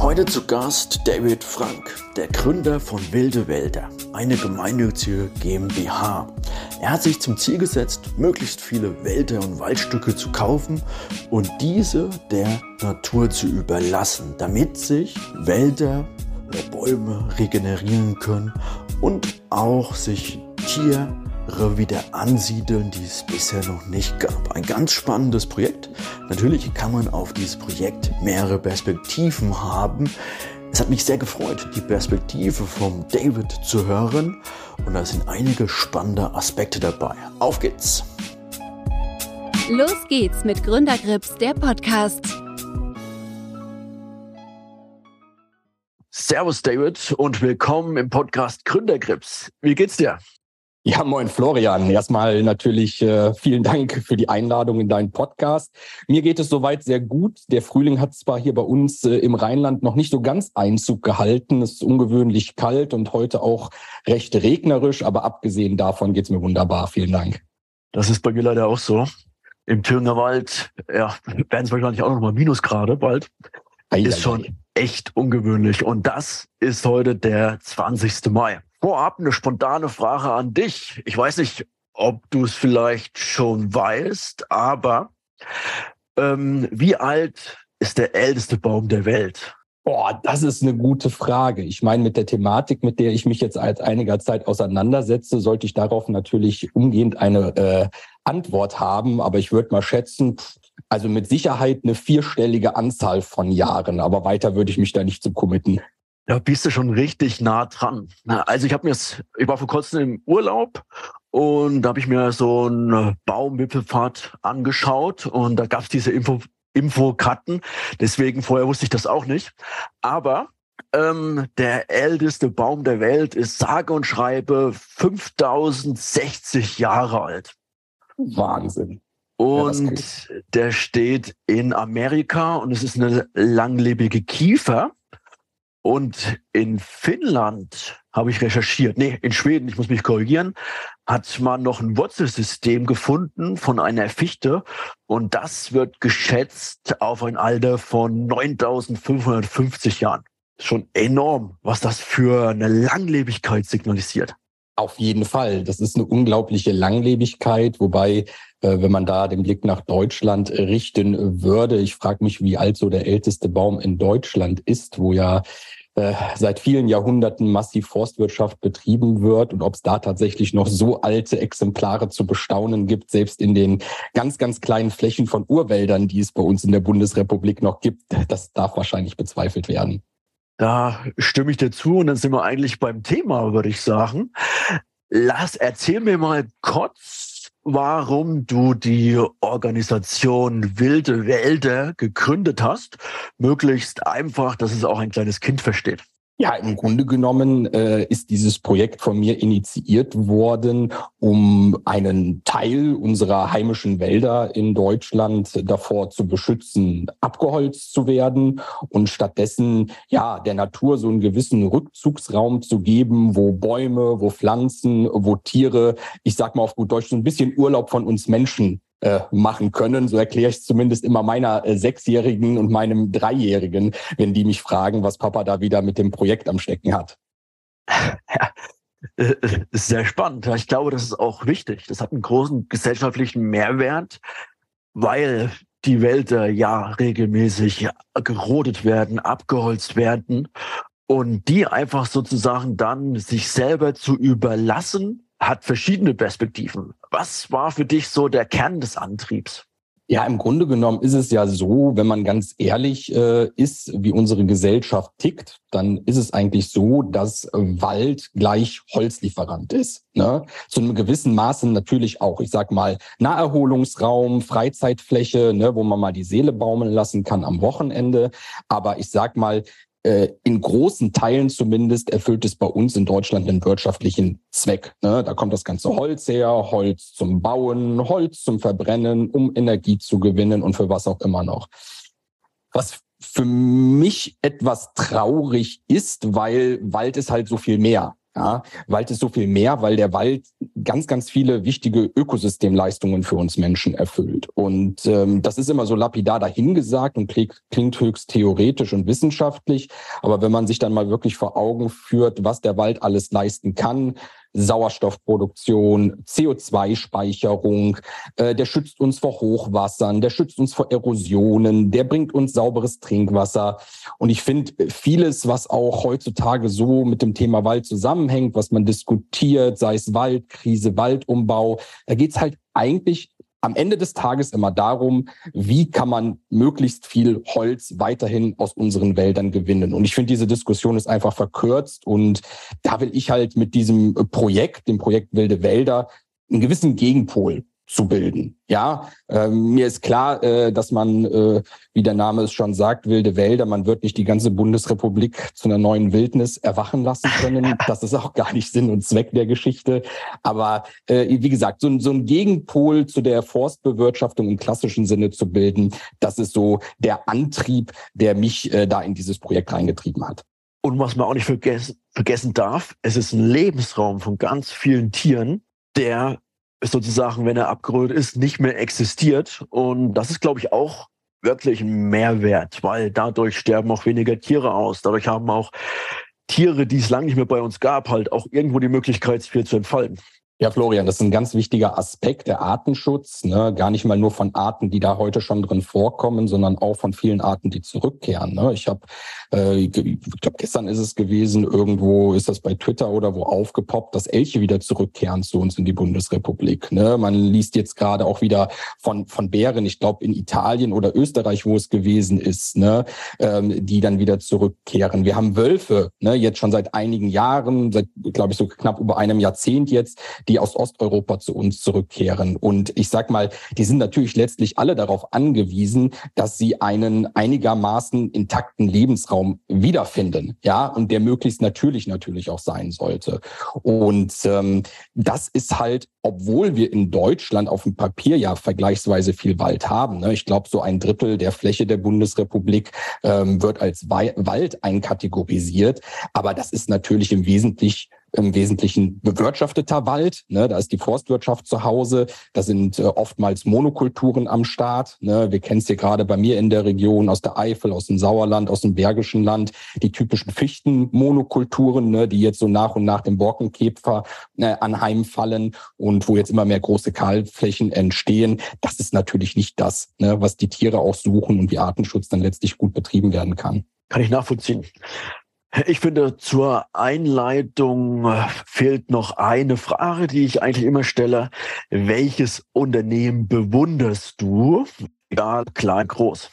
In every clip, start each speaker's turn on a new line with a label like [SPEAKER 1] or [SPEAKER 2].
[SPEAKER 1] Heute zu Gast David Frank, der Gründer von Wilde Wälder, eine gemeinnützige GmbH. Er hat sich zum Ziel gesetzt, möglichst viele Wälder und Waldstücke zu kaufen und diese der Natur zu überlassen, damit sich Wälder oder Bäume regenerieren können und auch sich Tier wieder ansiedeln, die es bisher noch nicht gab. Ein ganz spannendes Projekt. Natürlich kann man auf dieses Projekt mehrere Perspektiven haben. Es hat mich sehr gefreut, die Perspektive von David zu hören und da sind einige spannende Aspekte dabei. Auf geht's!
[SPEAKER 2] Los geht's mit Gründergrips, der Podcast.
[SPEAKER 1] Servus David und willkommen im Podcast Gründergrips. Wie geht's dir?
[SPEAKER 3] Ja, moin Florian. Erstmal natürlich äh, vielen Dank für die Einladung in deinen Podcast. Mir geht es soweit sehr gut. Der Frühling hat zwar hier bei uns äh, im Rheinland noch nicht so ganz Einzug gehalten. Es ist ungewöhnlich kalt und heute auch recht regnerisch, aber abgesehen davon geht's mir wunderbar. Vielen Dank.
[SPEAKER 1] Das ist bei mir leider auch so. Im Thüringer Wald, ja, werden es wahrscheinlich auch noch mal Minusgrade bald. Ei, ist schon echt ungewöhnlich. Und das ist heute der 20. Mai. Vorab eine spontane Frage an dich. Ich weiß nicht, ob du es vielleicht schon weißt, aber ähm, wie alt ist der älteste Baum der Welt?
[SPEAKER 3] Boah, das ist eine gute Frage. Ich meine, mit der Thematik, mit der ich mich jetzt seit einiger Zeit auseinandersetze, sollte ich darauf natürlich umgehend eine äh, Antwort haben. Aber ich würde mal schätzen, also mit Sicherheit eine vierstellige Anzahl von Jahren. Aber weiter würde ich mich da nicht zu committen.
[SPEAKER 1] Da bist du schon richtig nah dran. Also ich habe mir ich war vor kurzem im Urlaub und da habe ich mir so einen Baumwipfelpfad angeschaut und da gab es diese Info, Infokarten. Deswegen vorher wusste ich das auch nicht. Aber ähm, der älteste Baum der Welt ist sage und schreibe 5060 Jahre alt.
[SPEAKER 3] Wahnsinn.
[SPEAKER 1] Und ja, der steht in Amerika und es ist eine langlebige Kiefer. Und in Finnland habe ich recherchiert, nee, in Schweden, ich muss mich korrigieren, hat man noch ein Wurzelsystem gefunden von einer Fichte und das wird geschätzt auf ein Alter von 9550 Jahren. Schon enorm, was das für eine Langlebigkeit signalisiert.
[SPEAKER 3] Auf jeden Fall. Das ist eine unglaubliche Langlebigkeit, wobei, äh, wenn man da den Blick nach Deutschland richten würde, ich frage mich, wie alt so der älteste Baum in Deutschland ist, wo ja äh, seit vielen Jahrhunderten massiv Forstwirtschaft betrieben wird und ob es da tatsächlich noch so alte Exemplare zu bestaunen gibt, selbst in den ganz, ganz kleinen Flächen von Urwäldern, die es bei uns in der Bundesrepublik noch gibt, das darf wahrscheinlich bezweifelt werden.
[SPEAKER 1] Da stimme ich dir zu und dann sind wir eigentlich beim Thema, würde ich sagen. Lass, erzähl mir mal kurz, warum du die Organisation Wilde Wälder gegründet hast. Möglichst einfach, dass es auch ein kleines Kind versteht.
[SPEAKER 3] Ja, im Grunde genommen äh, ist dieses Projekt von mir initiiert worden, um einen Teil unserer heimischen Wälder in Deutschland davor zu beschützen, abgeholzt zu werden und stattdessen ja der Natur so einen gewissen Rückzugsraum zu geben, wo Bäume, wo Pflanzen, wo Tiere, ich sag mal auf gut Deutsch, so ein bisschen Urlaub von uns Menschen äh, machen können. So erkläre ich es zumindest immer meiner äh, Sechsjährigen und meinem Dreijährigen, wenn die mich fragen, was Papa da wieder mit dem Projekt am Stecken hat.
[SPEAKER 1] Ja, äh, sehr spannend. Ich glaube, das ist auch wichtig. Das hat einen großen gesellschaftlichen Mehrwert, weil die Wälder ja regelmäßig gerodet werden, abgeholzt werden und die einfach sozusagen dann sich selber zu überlassen, hat verschiedene Perspektiven. Was war für dich so der Kern des Antriebs?
[SPEAKER 3] Ja, im Grunde genommen ist es ja so, wenn man ganz ehrlich äh, ist, wie unsere Gesellschaft tickt, dann ist es eigentlich so, dass Wald gleich Holzlieferant ist. Ne? Zu einem gewissen Maße natürlich auch, ich sag mal, Naherholungsraum, Freizeitfläche, ne, wo man mal die Seele baumeln lassen kann am Wochenende. Aber ich sag mal, äh, in großen Teilen zumindest erfüllt es bei uns in Deutschland einen wirtschaftlichen Zweck. Ne? Da kommt das ganze Holz her, Holz zum Bauen, Holz zum Verbrennen, um Energie zu gewinnen und für was auch immer noch. Was für mich etwas traurig ist, weil Wald ist halt so viel mehr. Ja, Wald ist so viel mehr, weil der Wald ganz, ganz viele wichtige Ökosystemleistungen für uns Menschen erfüllt. Und ähm, das ist immer so lapidar dahingesagt und klingt, klingt höchst theoretisch und wissenschaftlich. Aber wenn man sich dann mal wirklich vor Augen führt, was der Wald alles leisten kann, Sauerstoffproduktion, CO2-Speicherung, äh, der schützt uns vor Hochwassern, der schützt uns vor Erosionen, der bringt uns sauberes Trinkwasser. Und ich finde vieles, was auch heutzutage so mit dem Thema Wald zusammenhängt, was man diskutiert, sei es Waldkrise, Waldumbau, da geht's halt eigentlich am Ende des Tages immer darum, wie kann man möglichst viel Holz weiterhin aus unseren Wäldern gewinnen. Und ich finde, diese Diskussion ist einfach verkürzt. Und da will ich halt mit diesem Projekt, dem Projekt Wilde Wälder, einen gewissen Gegenpol zu bilden. Ja, äh, mir ist klar, äh, dass man, äh, wie der Name es schon sagt, wilde Wälder, man wird nicht die ganze Bundesrepublik zu einer neuen Wildnis erwachen lassen können. Das ist auch gar nicht Sinn und Zweck der Geschichte. Aber äh, wie gesagt, so, so ein Gegenpol zu der Forstbewirtschaftung im klassischen Sinne zu bilden, das ist so der Antrieb, der mich äh, da in dieses Projekt reingetrieben hat.
[SPEAKER 1] Und was man auch nicht vergessen, vergessen darf, es ist ein Lebensraum von ganz vielen Tieren, der sozusagen, wenn er abgerollt ist, nicht mehr existiert. Und das ist, glaube ich, auch wirklich ein Mehrwert, weil dadurch sterben auch weniger Tiere aus. Dadurch haben auch Tiere, die es lange nicht mehr bei uns gab, halt auch irgendwo die Möglichkeit, sich zu entfalten.
[SPEAKER 3] Ja, Florian, das ist ein ganz wichtiger Aspekt, der Artenschutz. Ne? Gar nicht mal nur von Arten, die da heute schon drin vorkommen, sondern auch von vielen Arten, die zurückkehren. Ne? Ich habe, äh, ich glaube, gestern ist es gewesen, irgendwo ist das bei Twitter oder wo aufgepoppt, dass Elche wieder zurückkehren zu uns in die Bundesrepublik. Ne? Man liest jetzt gerade auch wieder von, von Bären, ich glaube in Italien oder Österreich, wo es gewesen ist, ne? ähm, die dann wieder zurückkehren. Wir haben Wölfe, ne? jetzt schon seit einigen Jahren, seit, glaube ich, so knapp über einem Jahrzehnt jetzt, die aus Osteuropa zu uns zurückkehren. Und ich sag mal, die sind natürlich letztlich alle darauf angewiesen, dass sie einen einigermaßen intakten Lebensraum wiederfinden. Ja, und der möglichst natürlich natürlich auch sein sollte. Und ähm, das ist halt, obwohl wir in Deutschland auf dem Papier ja vergleichsweise viel Wald haben. Ne? Ich glaube, so ein Drittel der Fläche der Bundesrepublik ähm, wird als Wald einkategorisiert. Aber das ist natürlich im Wesentlichen im Wesentlichen bewirtschafteter Wald. Ne? Da ist die Forstwirtschaft zu Hause. Da sind äh, oftmals Monokulturen am Start. Ne? Wir kennen es hier gerade bei mir in der Region aus der Eifel, aus dem Sauerland, aus dem Bergischen Land, die typischen Fichtenmonokulturen, ne? die jetzt so nach und nach dem Borkenkäfer äh, anheimfallen und wo jetzt immer mehr große Kahlflächen entstehen. Das ist natürlich nicht das, ne? was die Tiere auch suchen und wie Artenschutz dann letztlich gut betrieben werden kann.
[SPEAKER 1] Kann ich nachvollziehen. Ich finde, zur Einleitung fehlt noch eine Frage, die ich eigentlich immer stelle. Welches Unternehmen bewunderst du? Egal, klein, groß.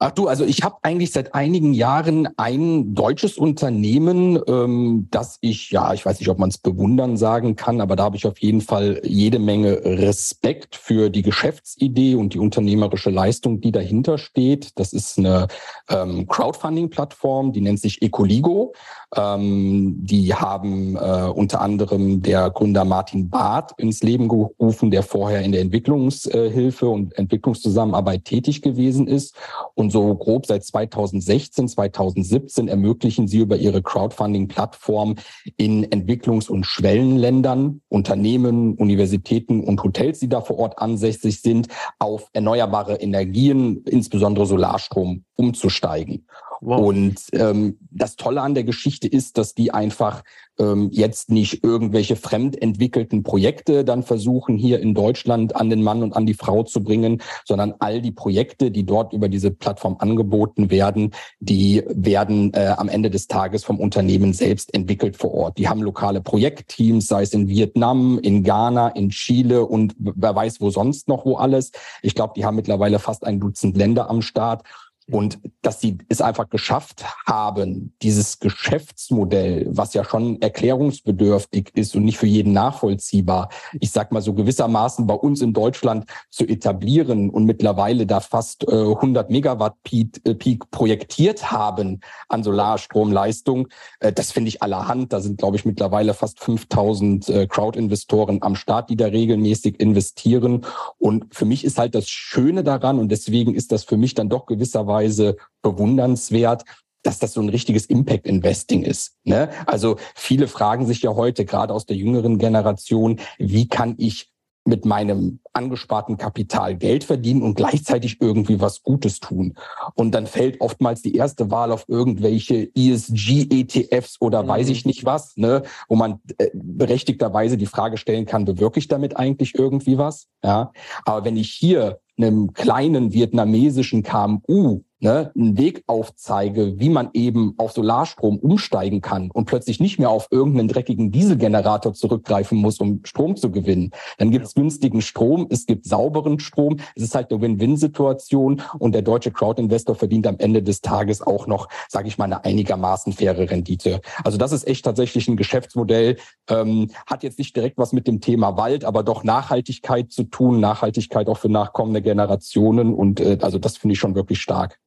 [SPEAKER 3] Ach du, also ich habe eigentlich seit einigen Jahren ein deutsches Unternehmen, ähm, das ich, ja, ich weiß nicht, ob man es bewundern sagen kann, aber da habe ich auf jeden Fall jede Menge Respekt für die Geschäftsidee und die unternehmerische Leistung, die dahinter steht. Das ist eine ähm, Crowdfunding-Plattform, die nennt sich Ecoligo. Ähm, die haben äh, unter anderem der Gründer Martin Barth ins Leben gerufen, der vorher in der Entwicklungshilfe und Entwicklungszusammenarbeit tätig gewesen ist. Und so grob seit 2016, 2017 ermöglichen sie über ihre Crowdfunding-Plattform in Entwicklungs- und Schwellenländern, Unternehmen, Universitäten und Hotels, die da vor Ort ansässig sind, auf erneuerbare Energien, insbesondere Solarstrom, umzusteigen. Wow. Und ähm, das Tolle an der Geschichte ist, dass die einfach ähm, jetzt nicht irgendwelche fremdentwickelten Projekte dann versuchen, hier in Deutschland an den Mann und an die Frau zu bringen, sondern all die Projekte, die dort über diese Plattform angeboten werden, die werden äh, am Ende des Tages vom Unternehmen selbst entwickelt vor Ort. Die haben lokale Projektteams, sei es in Vietnam, in Ghana, in Chile und wer weiß wo sonst noch wo alles. Ich glaube, die haben mittlerweile fast ein Dutzend Länder am Start. Und dass sie es einfach geschafft haben, dieses Geschäftsmodell, was ja schon erklärungsbedürftig ist und nicht für jeden nachvollziehbar, ich sag mal so gewissermaßen bei uns in Deutschland zu etablieren und mittlerweile da fast äh, 100 Megawatt Peak, äh, Peak projektiert haben an Solarstromleistung, äh, das finde ich allerhand. Da sind, glaube ich, mittlerweile fast 5000 äh, Crowd-Investoren am Start, die da regelmäßig investieren. Und für mich ist halt das Schöne daran und deswegen ist das für mich dann doch gewisserweise Weise bewundernswert, dass das so ein richtiges Impact Investing ist. Ne? Also viele fragen sich ja heute, gerade aus der jüngeren Generation, wie kann ich mit meinem angesparten Kapital Geld verdienen und gleichzeitig irgendwie was Gutes tun. Und dann fällt oftmals die erste Wahl auf irgendwelche ESG-ETFs oder mhm. weiß ich nicht was, ne, wo man äh, berechtigterweise die Frage stellen kann, bewirke ich damit eigentlich irgendwie was? Ja. Aber wenn ich hier einem kleinen vietnamesischen KMU ne, einen Weg aufzeige, wie man eben auf Solarstrom umsteigen kann und plötzlich nicht mehr auf irgendeinen dreckigen Dieselgenerator zurückgreifen muss, um Strom zu gewinnen. Dann gibt es günstigen Strom, es gibt sauberen Strom. Es ist halt eine Win-Win-Situation und der deutsche Crowd-Investor verdient am Ende des Tages auch noch, sage ich mal, eine einigermaßen faire Rendite. Also das ist echt tatsächlich ein Geschäftsmodell, ähm, hat jetzt nicht direkt was mit dem Thema Wald, aber doch Nachhaltigkeit zu tun, Nachhaltigkeit auch für nachkommende Generationen und äh, also das finde ich schon wirklich stark.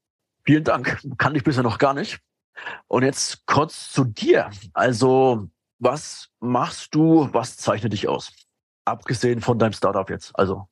[SPEAKER 1] Vielen Dank. Kann ich bisher noch gar nicht. Und jetzt kurz zu dir. Also, was machst du? Was zeichnet dich aus? Abgesehen von deinem Startup jetzt. Also.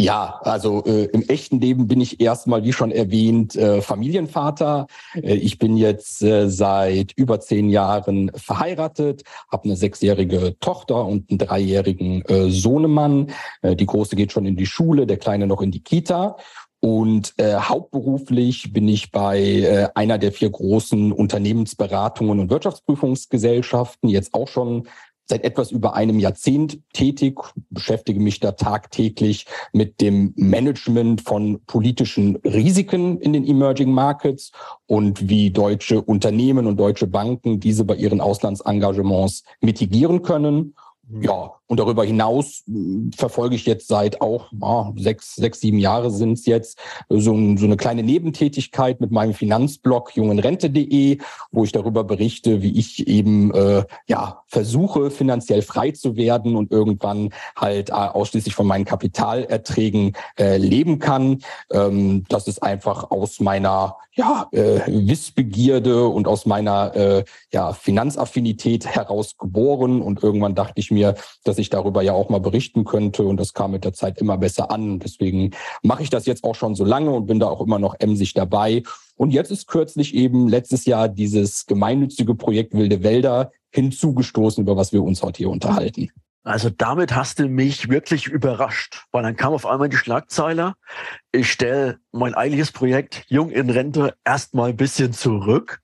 [SPEAKER 3] Ja, also äh, im echten Leben bin ich erstmal, wie schon erwähnt, äh, Familienvater. Äh, ich bin jetzt äh, seit über zehn Jahren verheiratet, habe eine sechsjährige Tochter und einen dreijährigen äh, Sohnemann. Äh, die große geht schon in die Schule, der kleine noch in die Kita. Und äh, hauptberuflich bin ich bei äh, einer der vier großen Unternehmensberatungen und Wirtschaftsprüfungsgesellschaften jetzt auch schon seit etwas über einem Jahrzehnt tätig, beschäftige mich da tagtäglich mit dem Management von politischen Risiken in den Emerging Markets und wie deutsche Unternehmen und deutsche Banken diese bei ihren Auslandsengagements mitigieren können. Mhm. Ja, und darüber hinaus hm, verfolge ich jetzt seit auch ah, sechs, sechs, sieben Jahre sind es jetzt so, so eine kleine Nebentätigkeit mit meinem Finanzblog jungenrente.de, wo ich darüber berichte, wie ich eben äh, ja versuche finanziell frei zu werden und irgendwann halt äh, ausschließlich von meinen Kapitalerträgen äh, leben kann. Ähm, das ist einfach aus meiner ja äh, Wissbegierde und aus meiner äh, ja Finanzaffinität heraus geboren und irgendwann dachte ich mir, dass dass ich darüber ja auch mal berichten könnte. Und das kam mit der Zeit immer besser an. Deswegen mache ich das jetzt auch schon so lange und bin da auch immer noch emsig dabei. Und jetzt ist kürzlich eben letztes Jahr dieses gemeinnützige Projekt Wilde Wälder hinzugestoßen, über was wir uns heute hier unterhalten.
[SPEAKER 1] Also damit hast du mich wirklich überrascht, weil dann kam auf einmal die Schlagzeile, ich stelle mein eigentliches Projekt Jung in Rente erstmal ein bisschen zurück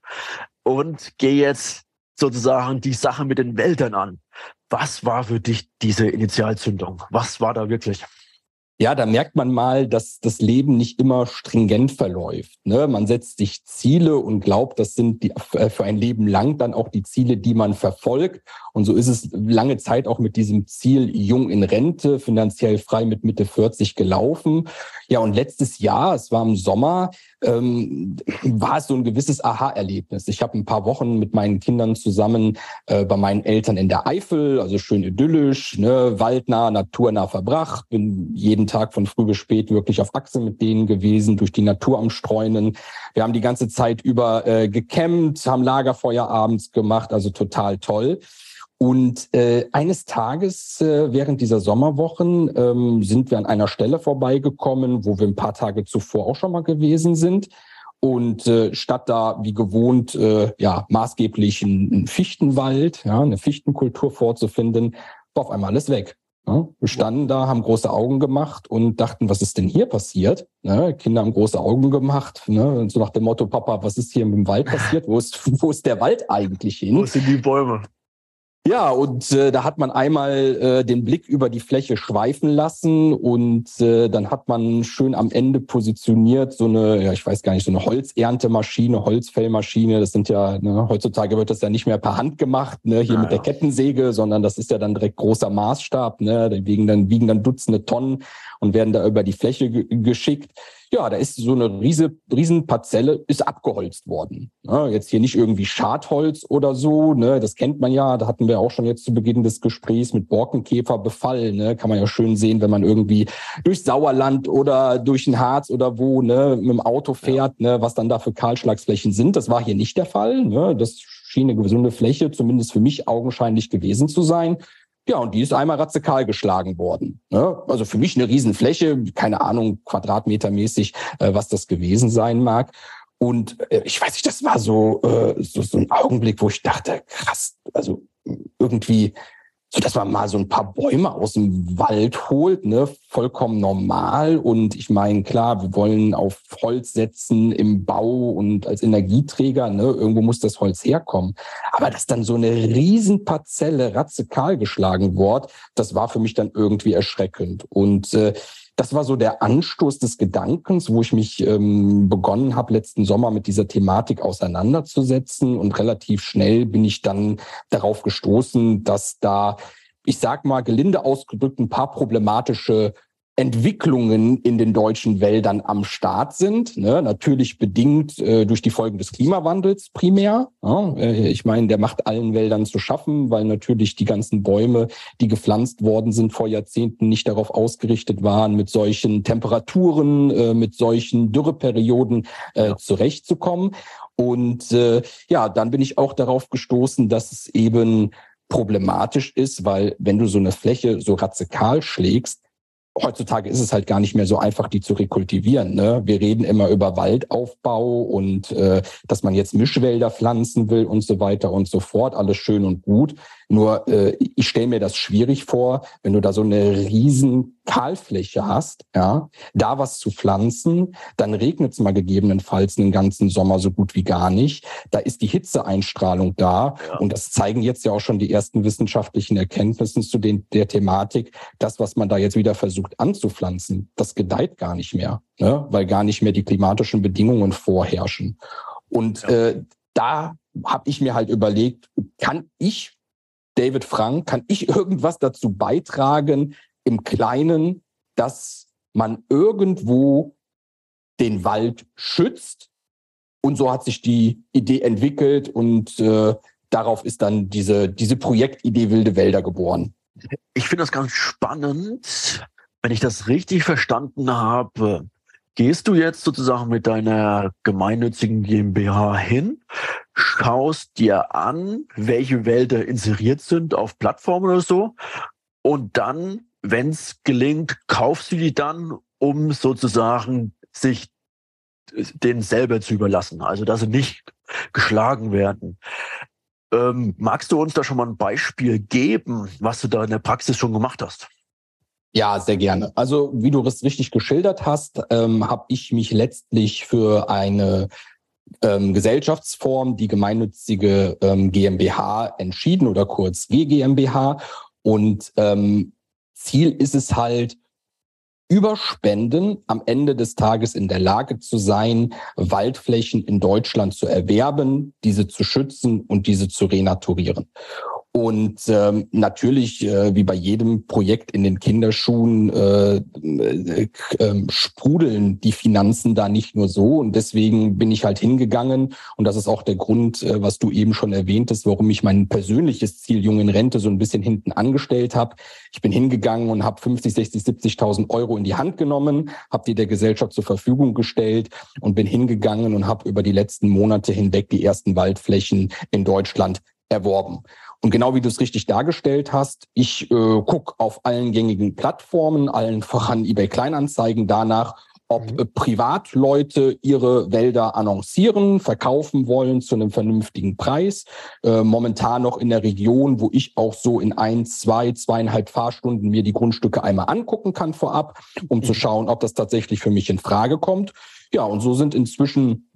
[SPEAKER 1] und gehe jetzt sozusagen die Sache mit den Wäldern an. Was war für dich diese Initialzündung? Was war da wirklich?
[SPEAKER 3] Ja, da merkt man mal, dass das Leben nicht immer stringent verläuft. Ne? Man setzt sich Ziele und glaubt, das sind die, äh, für ein Leben lang dann auch die Ziele, die man verfolgt. Und so ist es lange Zeit auch mit diesem Ziel jung in Rente, finanziell frei mit Mitte 40 gelaufen. Ja, und letztes Jahr, es war im Sommer, ähm, war es so ein gewisses Aha-Erlebnis. Ich habe ein paar Wochen mit meinen Kindern zusammen äh, bei meinen Eltern in der Eifel, also schön idyllisch, ne, waldnah, naturnah verbracht, bin jeden Tag von früh bis spät wirklich auf Achse mit denen gewesen, durch die Natur am Streunen. Wir haben die ganze Zeit über äh, gecampt, haben Lagerfeuer abends gemacht, also total toll. Und äh, eines Tages äh, während dieser Sommerwochen ähm, sind wir an einer Stelle vorbeigekommen, wo wir ein paar Tage zuvor auch schon mal gewesen sind. Und äh, statt da wie gewohnt äh, ja maßgeblich ein Fichtenwald, ja, eine Fichtenkultur vorzufinden, war auf einmal alles weg. Ja, wir standen da, haben große Augen gemacht und dachten, was ist denn hier passiert? Ne, Kinder haben große Augen gemacht, ne, so nach dem Motto, Papa, was ist hier mit dem Wald passiert? Wo ist, wo ist der Wald eigentlich hin?
[SPEAKER 1] Wo sind die Bäume?
[SPEAKER 3] Ja, und äh, da hat man einmal äh, den Blick über die Fläche schweifen lassen und äh, dann hat man schön am Ende positioniert so eine, ja, ich weiß gar nicht, so eine Holzerntemaschine, Holzfellmaschine. Das sind ja, ne, heutzutage wird das ja nicht mehr per Hand gemacht, ne, hier ja, mit der Kettensäge, sondern das ist ja dann direkt großer Maßstab, ne, da wiegen dann, wiegen dann Dutzende Tonnen und werden da über die Fläche geschickt. Ja, da ist so eine riese, riesen Parzelle, ist abgeholzt worden. Ja, jetzt hier nicht irgendwie Schadholz oder so, ne, das kennt man ja, da hatten wir auch schon jetzt zu Beginn des Gesprächs mit Borkenkäferbefall, ne, kann man ja schön sehen, wenn man irgendwie durch Sauerland oder durch den Harz oder wo, ne, mit dem Auto fährt, ne, was dann da für Kahlschlagsflächen sind. Das war hier nicht der Fall, ne, das schien eine gesunde Fläche, zumindest für mich augenscheinlich gewesen zu sein. Ja, und die ist einmal radikal geschlagen worden. Ne? Also für mich eine Riesenfläche, keine Ahnung, quadratmetermäßig, äh, was das gewesen sein mag. Und äh, ich weiß nicht, das war so, äh, so, so ein Augenblick, wo ich dachte, krass, also irgendwie dass man mal so ein paar Bäume aus dem Wald holt, ne, vollkommen normal. Und ich meine, klar, wir wollen auf Holz setzen im Bau und als Energieträger, ne, irgendwo muss das Holz herkommen. Aber dass dann so eine Riesenparzelle radikal geschlagen wird, das war für mich dann irgendwie erschreckend. Und äh, das war so der Anstoß des Gedankens, wo ich mich ähm, begonnen habe, letzten Sommer mit dieser Thematik auseinanderzusetzen. Und relativ schnell bin ich dann darauf gestoßen, dass da, ich sag mal, gelinde ausgedrückt, ein paar problematische Entwicklungen in den deutschen Wäldern am Start sind. Ne? Natürlich bedingt äh, durch die Folgen des Klimawandels primär. Ja? Äh, ich meine, der macht allen Wäldern zu schaffen, weil natürlich die ganzen Bäume, die gepflanzt worden sind vor Jahrzehnten, nicht darauf ausgerichtet waren, mit solchen Temperaturen, äh, mit solchen Dürreperioden äh, ja. zurechtzukommen. Und äh, ja, dann bin ich auch darauf gestoßen, dass es eben problematisch ist, weil wenn du so eine Fläche so radikal schlägst, heutzutage ist es halt gar nicht mehr so einfach, die zu rekultivieren. Ne? Wir reden immer über Waldaufbau und äh, dass man jetzt Mischwälder pflanzen will und so weiter und so fort. Alles schön und gut. Nur äh, ich stelle mir das schwierig vor, wenn du da so eine riesen Kahlfläche hast, ja, da was zu pflanzen, dann regnet es mal gegebenenfalls einen ganzen Sommer so gut wie gar nicht. Da ist die Hitzeeinstrahlung da ja. und das zeigen jetzt ja auch schon die ersten wissenschaftlichen Erkenntnisse zu den, der Thematik. Das, was man da jetzt wieder versucht anzupflanzen, das gedeiht gar nicht mehr, ne? weil gar nicht mehr die klimatischen Bedingungen vorherrschen. Und ja. äh, da habe ich mir halt überlegt, kann ich David Frank, kann ich irgendwas dazu beitragen im Kleinen, dass man irgendwo den Wald schützt? Und so hat sich die Idee entwickelt und äh, darauf ist dann diese, diese Projektidee Wilde Wälder geboren.
[SPEAKER 1] Ich finde das ganz spannend. Wenn ich das richtig verstanden habe, gehst du jetzt sozusagen mit deiner gemeinnützigen GmbH hin, schaust dir an, welche Wälder inseriert sind auf Plattformen oder so und dann, wenn es gelingt, kaufst du die dann, um sozusagen sich den selber zu überlassen, also dass sie nicht geschlagen werden. Ähm, magst du uns da schon mal ein Beispiel geben, was du da in der Praxis schon gemacht hast?
[SPEAKER 3] Ja, sehr gerne. Also wie du es richtig geschildert hast, ähm, habe ich mich letztlich für eine ähm, Gesellschaftsform, die gemeinnützige ähm, GmbH entschieden oder kurz GGMBH. Und ähm, Ziel ist es halt, über Spenden am Ende des Tages in der Lage zu sein, Waldflächen in Deutschland zu erwerben, diese zu schützen und diese zu renaturieren. Und ähm, natürlich, äh, wie bei jedem Projekt in den Kinderschuhen, äh, äh, äh, sprudeln die Finanzen da nicht nur so. Und deswegen bin ich halt hingegangen. Und das ist auch der Grund, äh, was du eben schon erwähntest, warum ich mein persönliches Ziel Jungen Rente so ein bisschen hinten angestellt habe. Ich bin hingegangen und habe 50, 60, 70.000 Euro in die Hand genommen, habe die der Gesellschaft zur Verfügung gestellt und bin hingegangen und habe über die letzten Monate hinweg die ersten Waldflächen in Deutschland erworben. Und genau wie du es richtig dargestellt hast, ich äh, gucke auf allen gängigen Plattformen, allen voran eBay Kleinanzeigen danach, ob mhm. äh, Privatleute ihre Wälder annoncieren, verkaufen wollen zu einem vernünftigen Preis. Äh, momentan noch in der Region, wo ich auch so in ein, zwei, zweieinhalb Fahrstunden mir die Grundstücke einmal angucken kann vorab, um mhm. zu schauen, ob das tatsächlich für mich in Frage kommt. Ja, und so sind inzwischen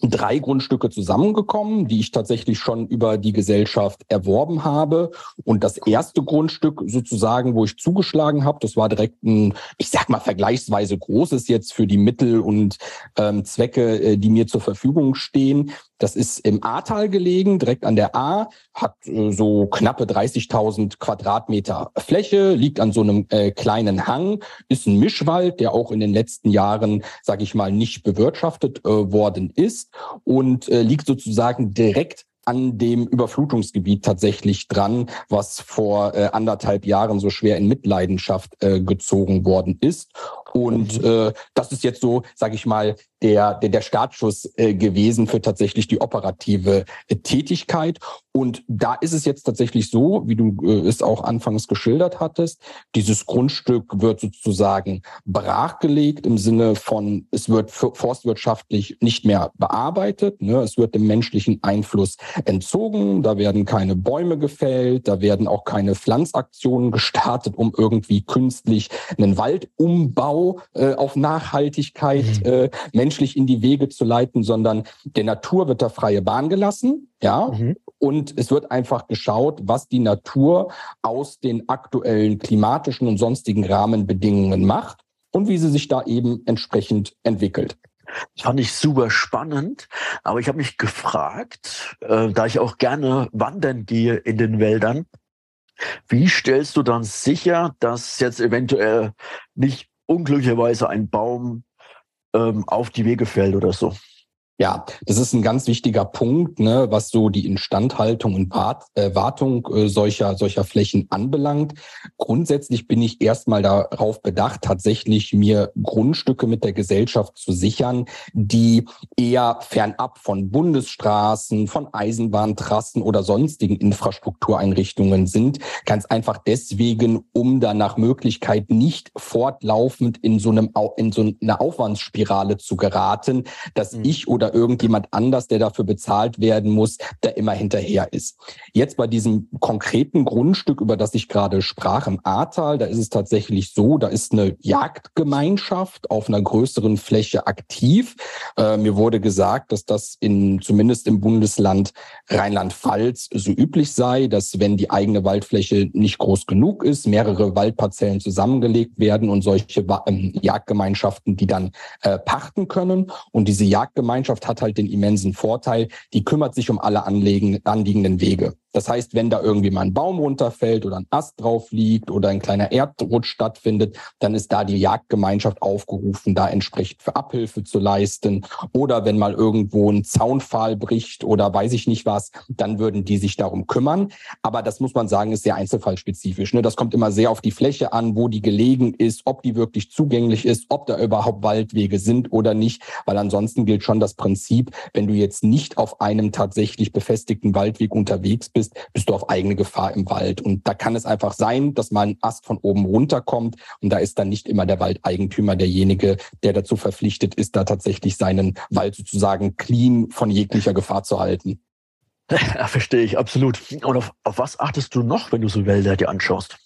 [SPEAKER 3] drei Grundstücke zusammengekommen, die ich tatsächlich schon über die Gesellschaft erworben habe. Und das erste Grundstück sozusagen, wo ich zugeschlagen habe, das war direkt ein, ich sag mal, vergleichsweise großes jetzt für die Mittel und ähm, Zwecke, äh, die mir zur Verfügung stehen. Das ist im Ahrtal gelegen, direkt an der A, hat äh, so knappe 30.000 Quadratmeter Fläche, liegt an so einem äh, kleinen Hang, ist ein Mischwald, der auch in den letzten Jahren, sage ich mal, nicht bewirtschaftet äh, worden ist und äh, liegt sozusagen direkt an dem Überflutungsgebiet tatsächlich dran, was vor äh, anderthalb Jahren so schwer in Mitleidenschaft äh, gezogen worden ist. Und mhm. äh, das ist jetzt so, sage ich mal, der, der, der Startschuss äh, gewesen für tatsächlich die operative äh, Tätigkeit. Und da ist es jetzt tatsächlich so, wie du äh, es auch anfangs geschildert hattest, dieses Grundstück wird sozusagen brachgelegt im Sinne von, es wird forstwirtschaftlich nicht mehr bearbeitet, ne? es wird dem menschlichen Einfluss entzogen, da werden keine Bäume gefällt, da werden auch keine Pflanzaktionen gestartet, um irgendwie künstlich einen Waldumbau äh, auf Nachhaltigkeit mhm. äh, menschlich in die Wege zu leiten, sondern der Natur wird da freie Bahn gelassen, ja, mhm. Und es wird einfach geschaut, was die Natur aus den aktuellen klimatischen und sonstigen Rahmenbedingungen macht und wie sie sich da eben entsprechend entwickelt.
[SPEAKER 1] Das fand ich super spannend, aber ich habe mich gefragt, äh, da ich auch gerne wandern gehe in den Wäldern, wie stellst du dann sicher, dass jetzt eventuell nicht unglücklicherweise ein Baum ähm, auf die Wege fällt oder so?
[SPEAKER 3] Ja, das ist ein ganz wichtiger Punkt, ne, was so die Instandhaltung und äh, Wartung äh, solcher, solcher Flächen anbelangt. Grundsätzlich bin ich erstmal darauf bedacht, tatsächlich mir Grundstücke mit der Gesellschaft zu sichern, die eher fernab von Bundesstraßen, von Eisenbahntrassen oder sonstigen Infrastruktureinrichtungen sind. Ganz einfach deswegen, um da nach Möglichkeit nicht fortlaufend in so einem, in so einer Aufwandsspirale zu geraten, dass mhm. ich oder oder irgendjemand anders, der dafür bezahlt werden muss, der immer hinterher ist. Jetzt bei diesem konkreten Grundstück, über das ich gerade sprach, im Ahrtal, da ist es tatsächlich so, da ist eine Jagdgemeinschaft auf einer größeren Fläche aktiv. Äh, mir wurde gesagt, dass das in, zumindest im Bundesland Rheinland-Pfalz so üblich sei, dass wenn die eigene Waldfläche nicht groß genug ist, mehrere Waldparzellen zusammengelegt werden und solche ähm, Jagdgemeinschaften, die dann äh, pachten können. Und diese Jagdgemeinschaft Gesellschaft hat halt den immensen Vorteil, die kümmert sich um alle anliegenden Wege. Das heißt, wenn da irgendwie mal ein Baum runterfällt oder ein Ast drauf liegt oder ein kleiner Erdrutsch stattfindet, dann ist da die Jagdgemeinschaft aufgerufen, da entsprechend für Abhilfe zu leisten. Oder wenn mal irgendwo ein Zaunpfahl bricht oder weiß ich nicht was, dann würden die sich darum kümmern. Aber das muss man sagen, ist sehr einzelfallspezifisch. Ne? Das kommt immer sehr auf die Fläche an, wo die gelegen ist, ob die wirklich zugänglich ist, ob da überhaupt Waldwege sind oder nicht. Weil ansonsten gilt schon das Prinzip, wenn du jetzt nicht auf einem tatsächlich befestigten Waldweg unterwegs bist, bist, bist du auf eigene Gefahr im Wald. Und da kann es einfach sein, dass mal ein Ast von oben runterkommt und da ist dann nicht immer der Waldeigentümer derjenige, der dazu verpflichtet ist, da tatsächlich seinen Wald sozusagen clean von jeglicher Gefahr zu halten.
[SPEAKER 1] Ja, verstehe ich, absolut. Und auf, auf was achtest du noch, wenn du so Wälder dir anschaust?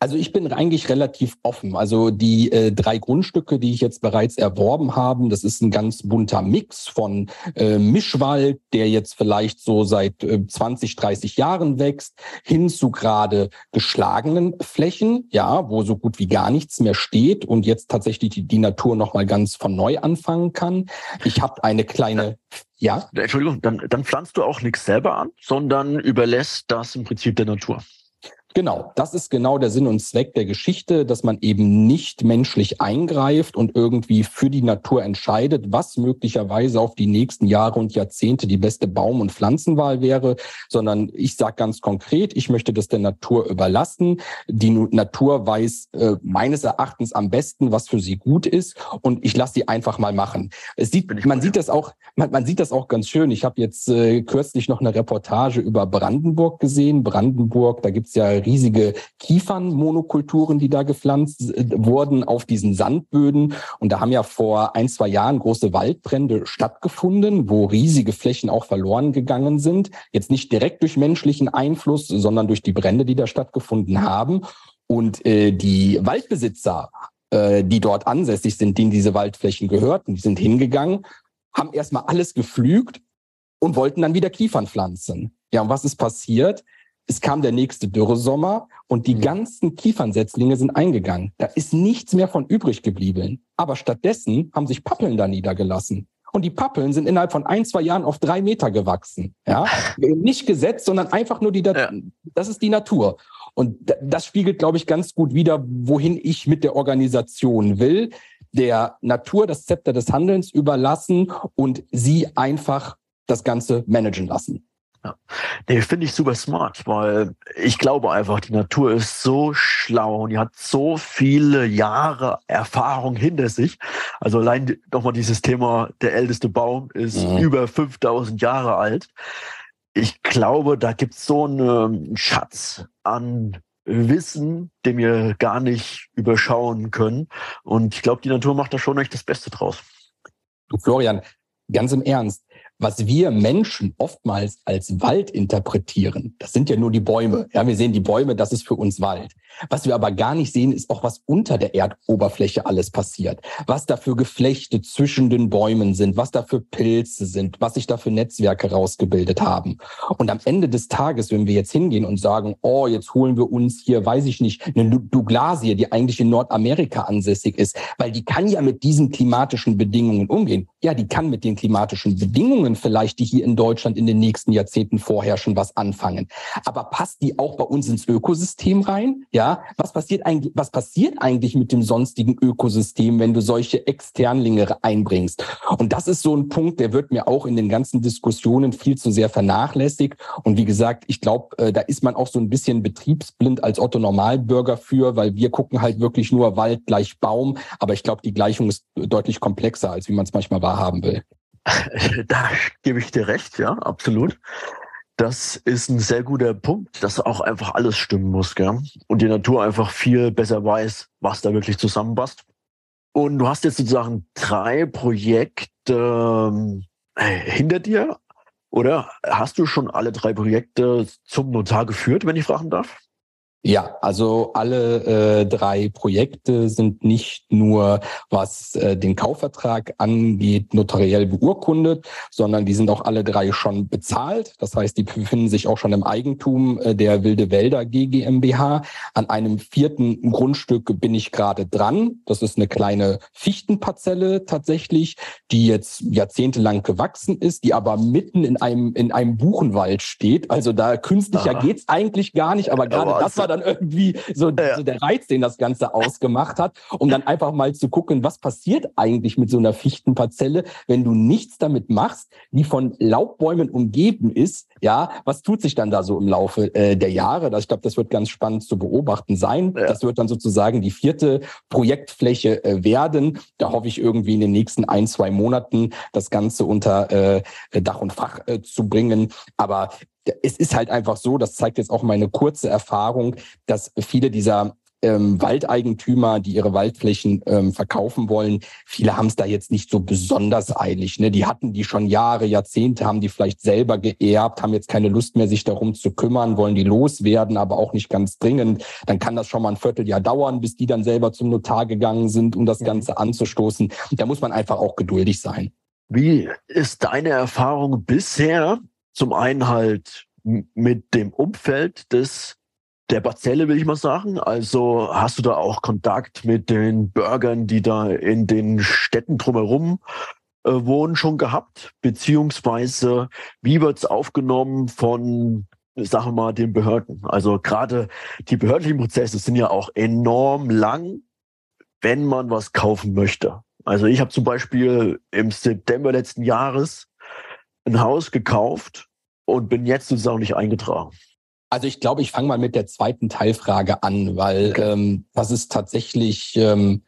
[SPEAKER 3] Also ich bin eigentlich relativ offen. Also die äh, drei Grundstücke, die ich jetzt bereits erworben habe, das ist ein ganz bunter Mix von äh, Mischwald, der jetzt vielleicht so seit äh, 20, 30 Jahren wächst, hin zu gerade geschlagenen Flächen, ja, wo so gut wie gar nichts mehr steht und jetzt tatsächlich die, die Natur noch mal ganz von neu anfangen kann. Ich habe eine kleine
[SPEAKER 1] ja. Entschuldigung, dann, dann pflanzt du auch nichts selber an, sondern überlässt das im Prinzip der Natur.
[SPEAKER 3] Genau, das ist genau der Sinn und Zweck der Geschichte, dass man eben nicht menschlich eingreift und irgendwie für die Natur entscheidet, was möglicherweise auf die nächsten Jahre und Jahrzehnte die beste Baum- und Pflanzenwahl wäre, sondern ich sage ganz konkret, ich möchte das der Natur überlassen. Die Natur weiß äh, meines Erachtens am besten, was für sie gut ist und ich lasse sie einfach mal machen. Es sieht, man sieht das auch, man, man sieht das auch ganz schön. Ich habe jetzt äh, kürzlich noch eine Reportage über Brandenburg gesehen. Brandenburg, da gibt's ja riesige Kiefernmonokulturen, die da gepflanzt äh, wurden auf diesen Sandböden. Und da haben ja vor ein, zwei Jahren große Waldbrände stattgefunden, wo riesige Flächen auch verloren gegangen sind. Jetzt nicht direkt durch menschlichen Einfluss, sondern durch die Brände, die da stattgefunden haben. Und äh, die Waldbesitzer, äh, die dort ansässig sind, denen diese Waldflächen gehörten, die sind hingegangen, haben erstmal alles geflügt und wollten dann wieder Kiefern pflanzen. Ja, und was ist passiert? Es kam der nächste Dürresommer und die mhm. ganzen Kiefernsetzlinge sind eingegangen. Da ist nichts mehr von übrig geblieben. Aber stattdessen haben sich Pappeln da niedergelassen. Und die Pappeln sind innerhalb von ein, zwei Jahren auf drei Meter gewachsen. Ja, nicht gesetzt, sondern einfach nur die, ja. das ist die Natur. Und das spiegelt, glaube ich, ganz gut wider, wohin ich mit der Organisation will. Der Natur das Zepter des Handelns überlassen und sie einfach das Ganze managen lassen.
[SPEAKER 1] Ja. Nee, finde ich super smart, weil ich glaube einfach, die Natur ist so schlau und die hat so viele Jahre Erfahrung hinter sich. Also allein nochmal dieses Thema, der älteste Baum ist mhm. über 5000 Jahre alt. Ich glaube, da gibt es so einen Schatz an Wissen, den wir gar nicht überschauen können. Und ich glaube, die Natur macht da schon echt das Beste draus.
[SPEAKER 3] Du Florian, ganz im Ernst, was wir Menschen oftmals als Wald interpretieren, das sind ja nur die Bäume. Ja, wir sehen die Bäume, das ist für uns Wald. Was wir aber gar nicht sehen, ist auch, was unter der Erdoberfläche alles passiert. Was da für Geflechte zwischen den Bäumen sind, was da für Pilze sind, was sich da für Netzwerke rausgebildet haben. Und am Ende des Tages, wenn wir jetzt hingehen und sagen, oh, jetzt holen wir uns hier, weiß ich nicht, eine Douglasie, die eigentlich in Nordamerika ansässig ist, weil die kann ja mit diesen klimatischen Bedingungen umgehen. Ja, die kann mit den klimatischen Bedingungen vielleicht, die hier in Deutschland in den nächsten Jahrzehnten vorherrschen, was anfangen. Aber passt die auch bei uns ins Ökosystem rein? Ja, was passiert eigentlich, was passiert eigentlich mit dem sonstigen Ökosystem, wenn du solche Externlinge einbringst? Und das ist so ein Punkt, der wird mir auch in den ganzen Diskussionen viel zu sehr vernachlässigt. Und wie gesagt, ich glaube, äh, da ist man auch so ein bisschen betriebsblind als Otto Normalbürger für, weil wir gucken halt wirklich nur Wald gleich Baum. Aber ich glaube, die Gleichung ist deutlich komplexer, als wie man es manchmal wahrhaben will.
[SPEAKER 1] Da gebe ich dir recht, ja, absolut. Das ist ein sehr guter Punkt, dass auch einfach alles stimmen muss, gell? Und die Natur einfach viel besser weiß, was da wirklich zusammenpasst. Und du hast jetzt sozusagen drei Projekte äh, hinter dir, oder? Hast du schon alle drei Projekte zum Notar geführt, wenn ich fragen darf?
[SPEAKER 3] Ja, also alle äh, drei Projekte sind nicht nur, was äh, den Kaufvertrag angeht, notariell beurkundet, sondern die sind auch alle drei schon bezahlt. Das heißt, die befinden sich auch schon im Eigentum äh, der Wilde Wälder GmbH. An einem vierten Grundstück bin ich gerade dran. Das ist eine kleine Fichtenparzelle tatsächlich, die jetzt jahrzehntelang gewachsen ist, die aber mitten in einem in einem Buchenwald steht. Also da künstlicher Aha. geht's eigentlich gar nicht, aber gerade das war dann irgendwie so, ja. so, der Reiz, den das Ganze ausgemacht hat, um dann einfach mal zu gucken, was passiert eigentlich mit so einer Fichtenparzelle, wenn du nichts damit machst, die von Laubbäumen umgeben ist. Ja, was tut sich dann da so im Laufe äh, der Jahre? Das, ich glaube, das wird ganz spannend zu beobachten sein. Ja. Das wird dann sozusagen die vierte Projektfläche äh, werden. Da hoffe ich irgendwie in den nächsten ein, zwei Monaten das Ganze unter äh, Dach und Fach äh, zu bringen. Aber es ist halt einfach so, das zeigt jetzt auch meine kurze Erfahrung, dass viele dieser ähm, Waldeigentümer, die ihre Waldflächen ähm, verkaufen wollen, viele haben es da jetzt nicht so besonders eilig. Ne? Die hatten die schon Jahre, Jahrzehnte, haben die vielleicht selber geerbt, haben jetzt keine Lust mehr, sich darum zu kümmern, wollen die loswerden, aber auch nicht ganz dringend. Dann kann das schon mal ein Vierteljahr dauern, bis die dann selber zum Notar gegangen sind, um das Ganze anzustoßen. Da muss man einfach auch geduldig sein.
[SPEAKER 1] Wie ist deine Erfahrung bisher zum einen halt mit dem Umfeld des der Parzelle, will ich mal sagen. Also hast du da auch Kontakt mit den Bürgern, die da in den Städten drumherum äh, wohnen, schon gehabt? Beziehungsweise wie wird's aufgenommen von, sagen wir mal, den Behörden? Also gerade die behördlichen Prozesse sind ja auch enorm lang, wenn man was kaufen möchte. Also ich habe zum Beispiel im September letzten Jahres ein Haus gekauft und bin jetzt sozusagen nicht eingetragen.
[SPEAKER 3] Also ich glaube, ich fange mal mit der zweiten Teilfrage an, weil okay. ähm, das ist tatsächlich, ähm,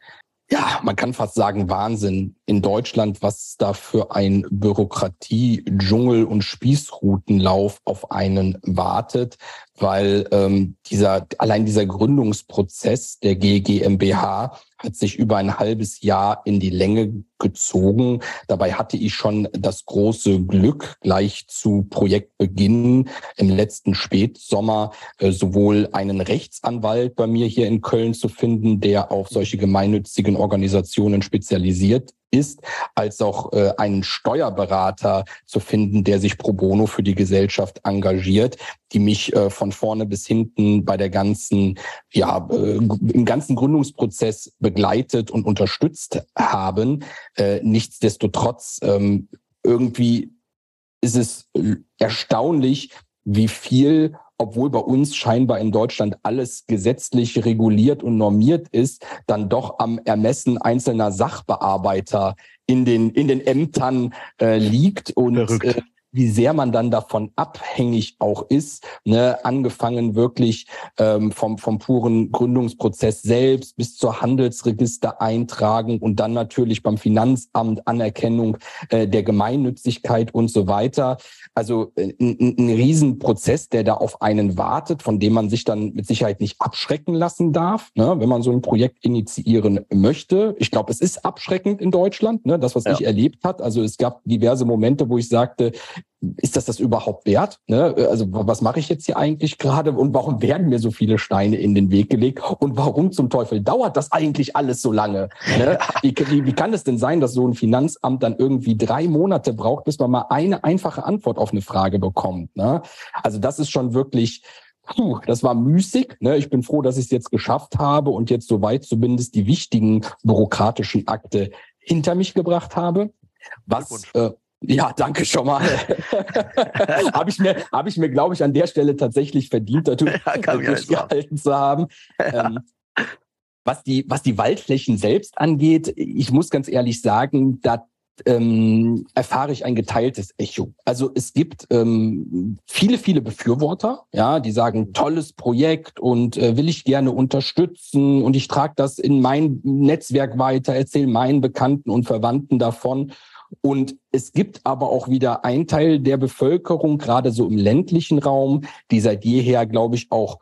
[SPEAKER 3] ja, man kann fast sagen Wahnsinn in Deutschland, was da für ein Bürokratie, Dschungel und Spießrutenlauf auf einen wartet, weil ähm, dieser allein dieser Gründungsprozess der GmbH hat sich über ein halbes Jahr in die Länge gezogen. Dabei hatte ich schon das große Glück, gleich zu Projektbeginn im letzten Spätsommer äh, sowohl einen Rechtsanwalt bei mir hier in Köln zu finden, der auf solche gemeinnützigen Organisationen spezialisiert ist, als auch äh, einen Steuerberater zu finden, der sich pro bono für die Gesellschaft engagiert, die mich äh, von vorne bis hinten bei der ganzen, ja, äh, im ganzen Gründungsprozess begleitet und unterstützt haben. Äh, nichtsdestotrotz ähm, irgendwie ist es erstaunlich, wie viel obwohl bei uns scheinbar in Deutschland alles gesetzlich reguliert und normiert ist, dann doch am Ermessen einzelner Sachbearbeiter in den, in den Ämtern äh, liegt. Und äh, wie sehr man dann davon abhängig auch ist, ne, angefangen wirklich ähm, vom, vom puren Gründungsprozess selbst bis zur Handelsregister eintragen und dann natürlich beim Finanzamt Anerkennung äh, der Gemeinnützigkeit und so weiter. Also äh, ein, ein Riesenprozess, der da auf einen wartet, von dem man sich dann mit Sicherheit nicht abschrecken lassen darf, ne, wenn man so ein Projekt initiieren möchte. Ich glaube, es ist abschreckend in Deutschland, ne, das, was ja. ich erlebt hat. Also es gab diverse Momente, wo ich sagte, ist das das überhaupt wert? Ne? Also was mache ich jetzt hier eigentlich gerade und warum werden mir so viele Steine in den Weg gelegt und warum zum Teufel dauert das eigentlich alles so lange? Ne? Wie, wie, wie kann es denn sein, dass so ein Finanzamt dann irgendwie drei Monate braucht, bis man mal eine einfache Antwort auf eine Frage bekommt? Ne? Also das ist schon wirklich Puh, das war müßig. Ne? Ich bin froh, dass ich es jetzt geschafft habe und jetzt soweit zumindest die wichtigen bürokratischen Akte hinter mich gebracht habe. Was äh, ja, danke schon mal. habe ich mir, ich mir, glaube ich, an der Stelle tatsächlich verdient, dadurch ja, durchgehalten zu haben. Ja. Ähm, was die, was die Waldflächen selbst angeht, ich muss ganz ehrlich sagen, da ähm, erfahre ich ein geteiltes Echo. Also es gibt ähm, viele, viele Befürworter, ja, die sagen, tolles Projekt und äh, will ich gerne unterstützen und ich trage das in mein Netzwerk weiter, erzähle meinen Bekannten und Verwandten davon. Und es gibt aber auch wieder einen Teil der Bevölkerung, gerade so im ländlichen Raum, die seit jeher, glaube ich, auch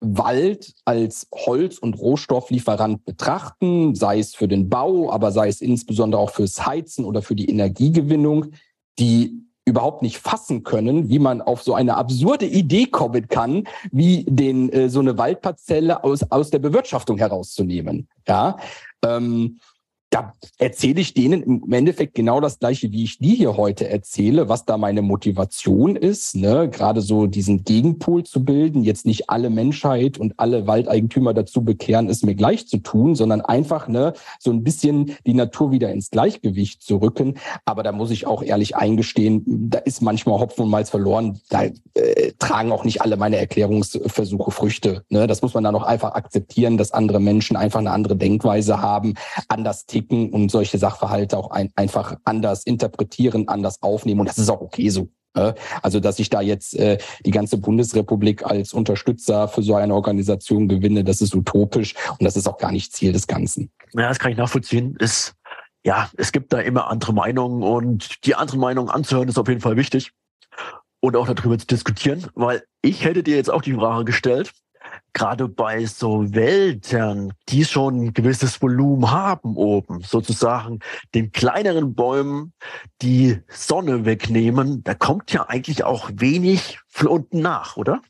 [SPEAKER 3] Wald als Holz- und Rohstofflieferant betrachten, sei es für den Bau, aber sei es insbesondere auch fürs Heizen oder für die Energiegewinnung, die überhaupt nicht fassen können, wie man auf so eine absurde Idee kommen kann, wie den äh, so eine Waldparzelle aus aus der Bewirtschaftung herauszunehmen. Ja, ähm, da erzähle ich denen im Endeffekt genau das gleiche, wie ich die hier heute erzähle, was da meine Motivation ist, ne? gerade so diesen Gegenpol zu bilden, jetzt nicht alle Menschheit und alle Waldeigentümer dazu bekehren, es mir gleich zu tun, sondern einfach ne, so ein bisschen die Natur wieder ins Gleichgewicht zu rücken. Aber da muss ich auch ehrlich eingestehen, da ist manchmal Hopfen und Malz verloren. Da äh, tragen auch nicht alle meine Erklärungsversuche Früchte. Ne? Das muss man dann auch einfach akzeptieren, dass andere Menschen einfach eine andere Denkweise haben, anders ticken und solche Sachverhalte auch ein, einfach anders interpretieren, anders aufnehmen. Und das ist auch okay so. Ne? Also, dass ich da jetzt äh, die ganze Bundesrepublik als Unterstützer für so eine Organisation gewinne, das ist utopisch und das ist auch gar nicht Ziel des Ganzen.
[SPEAKER 1] Ja, das kann ich nachvollziehen. Ist, ja, es gibt da immer andere Meinungen und die anderen Meinungen anzuhören ist auf jeden Fall wichtig und auch darüber zu diskutieren, weil ich hätte dir jetzt auch die Frage gestellt, gerade bei so Wäldern, die schon ein gewisses Volumen haben oben, sozusagen den kleineren Bäumen die Sonne wegnehmen, da kommt ja eigentlich auch wenig unten nach, oder?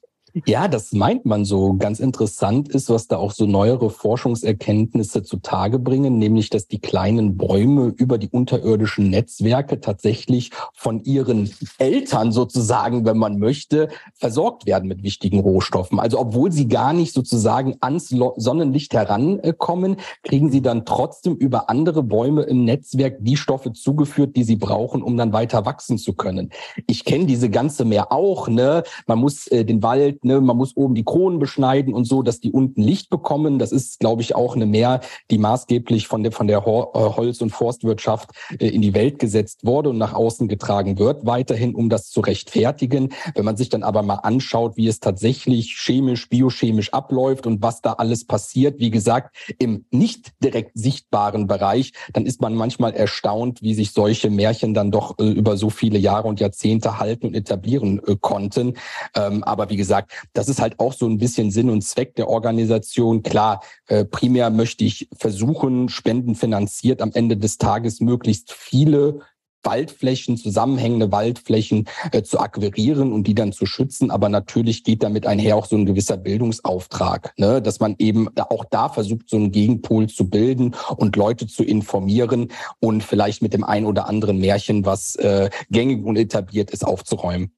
[SPEAKER 3] Ja, das meint man so. Ganz interessant ist, was da auch so neuere Forschungserkenntnisse zutage bringen, nämlich, dass die kleinen Bäume über die unterirdischen Netzwerke tatsächlich von ihren Eltern sozusagen, wenn man möchte, versorgt werden mit wichtigen Rohstoffen. Also obwohl sie gar nicht sozusagen ans Sonnenlicht herankommen, kriegen sie dann trotzdem über andere Bäume im Netzwerk die Stoffe zugeführt, die sie brauchen, um dann weiter wachsen zu können. Ich kenne diese ganze mehr auch, ne? Man muss äh, den Wald Ne, man muss oben die Kronen beschneiden und so, dass die unten Licht bekommen. Das ist, glaube ich, auch eine Mehr, die maßgeblich von der, von der äh, Holz- und Forstwirtschaft äh, in die Welt gesetzt wurde und nach außen getragen wird, weiterhin, um das zu rechtfertigen. Wenn man sich dann aber mal anschaut, wie es tatsächlich chemisch, biochemisch abläuft und was da alles passiert, wie gesagt, im nicht direkt sichtbaren Bereich, dann ist man manchmal erstaunt, wie sich solche Märchen dann doch äh, über so viele Jahre und Jahrzehnte halten und etablieren konnten. Ähm, aber wie gesagt, das ist halt auch so ein bisschen Sinn und Zweck der Organisation. Klar, äh, primär möchte ich versuchen, spendenfinanziert am Ende des Tages möglichst viele Waldflächen, zusammenhängende Waldflächen äh, zu akquirieren und die dann zu schützen. Aber natürlich geht damit einher auch so ein gewisser Bildungsauftrag, ne? dass man eben auch da versucht, so einen Gegenpol zu bilden und Leute zu informieren und vielleicht mit dem ein oder anderen Märchen, was äh, gängig und etabliert ist, aufzuräumen.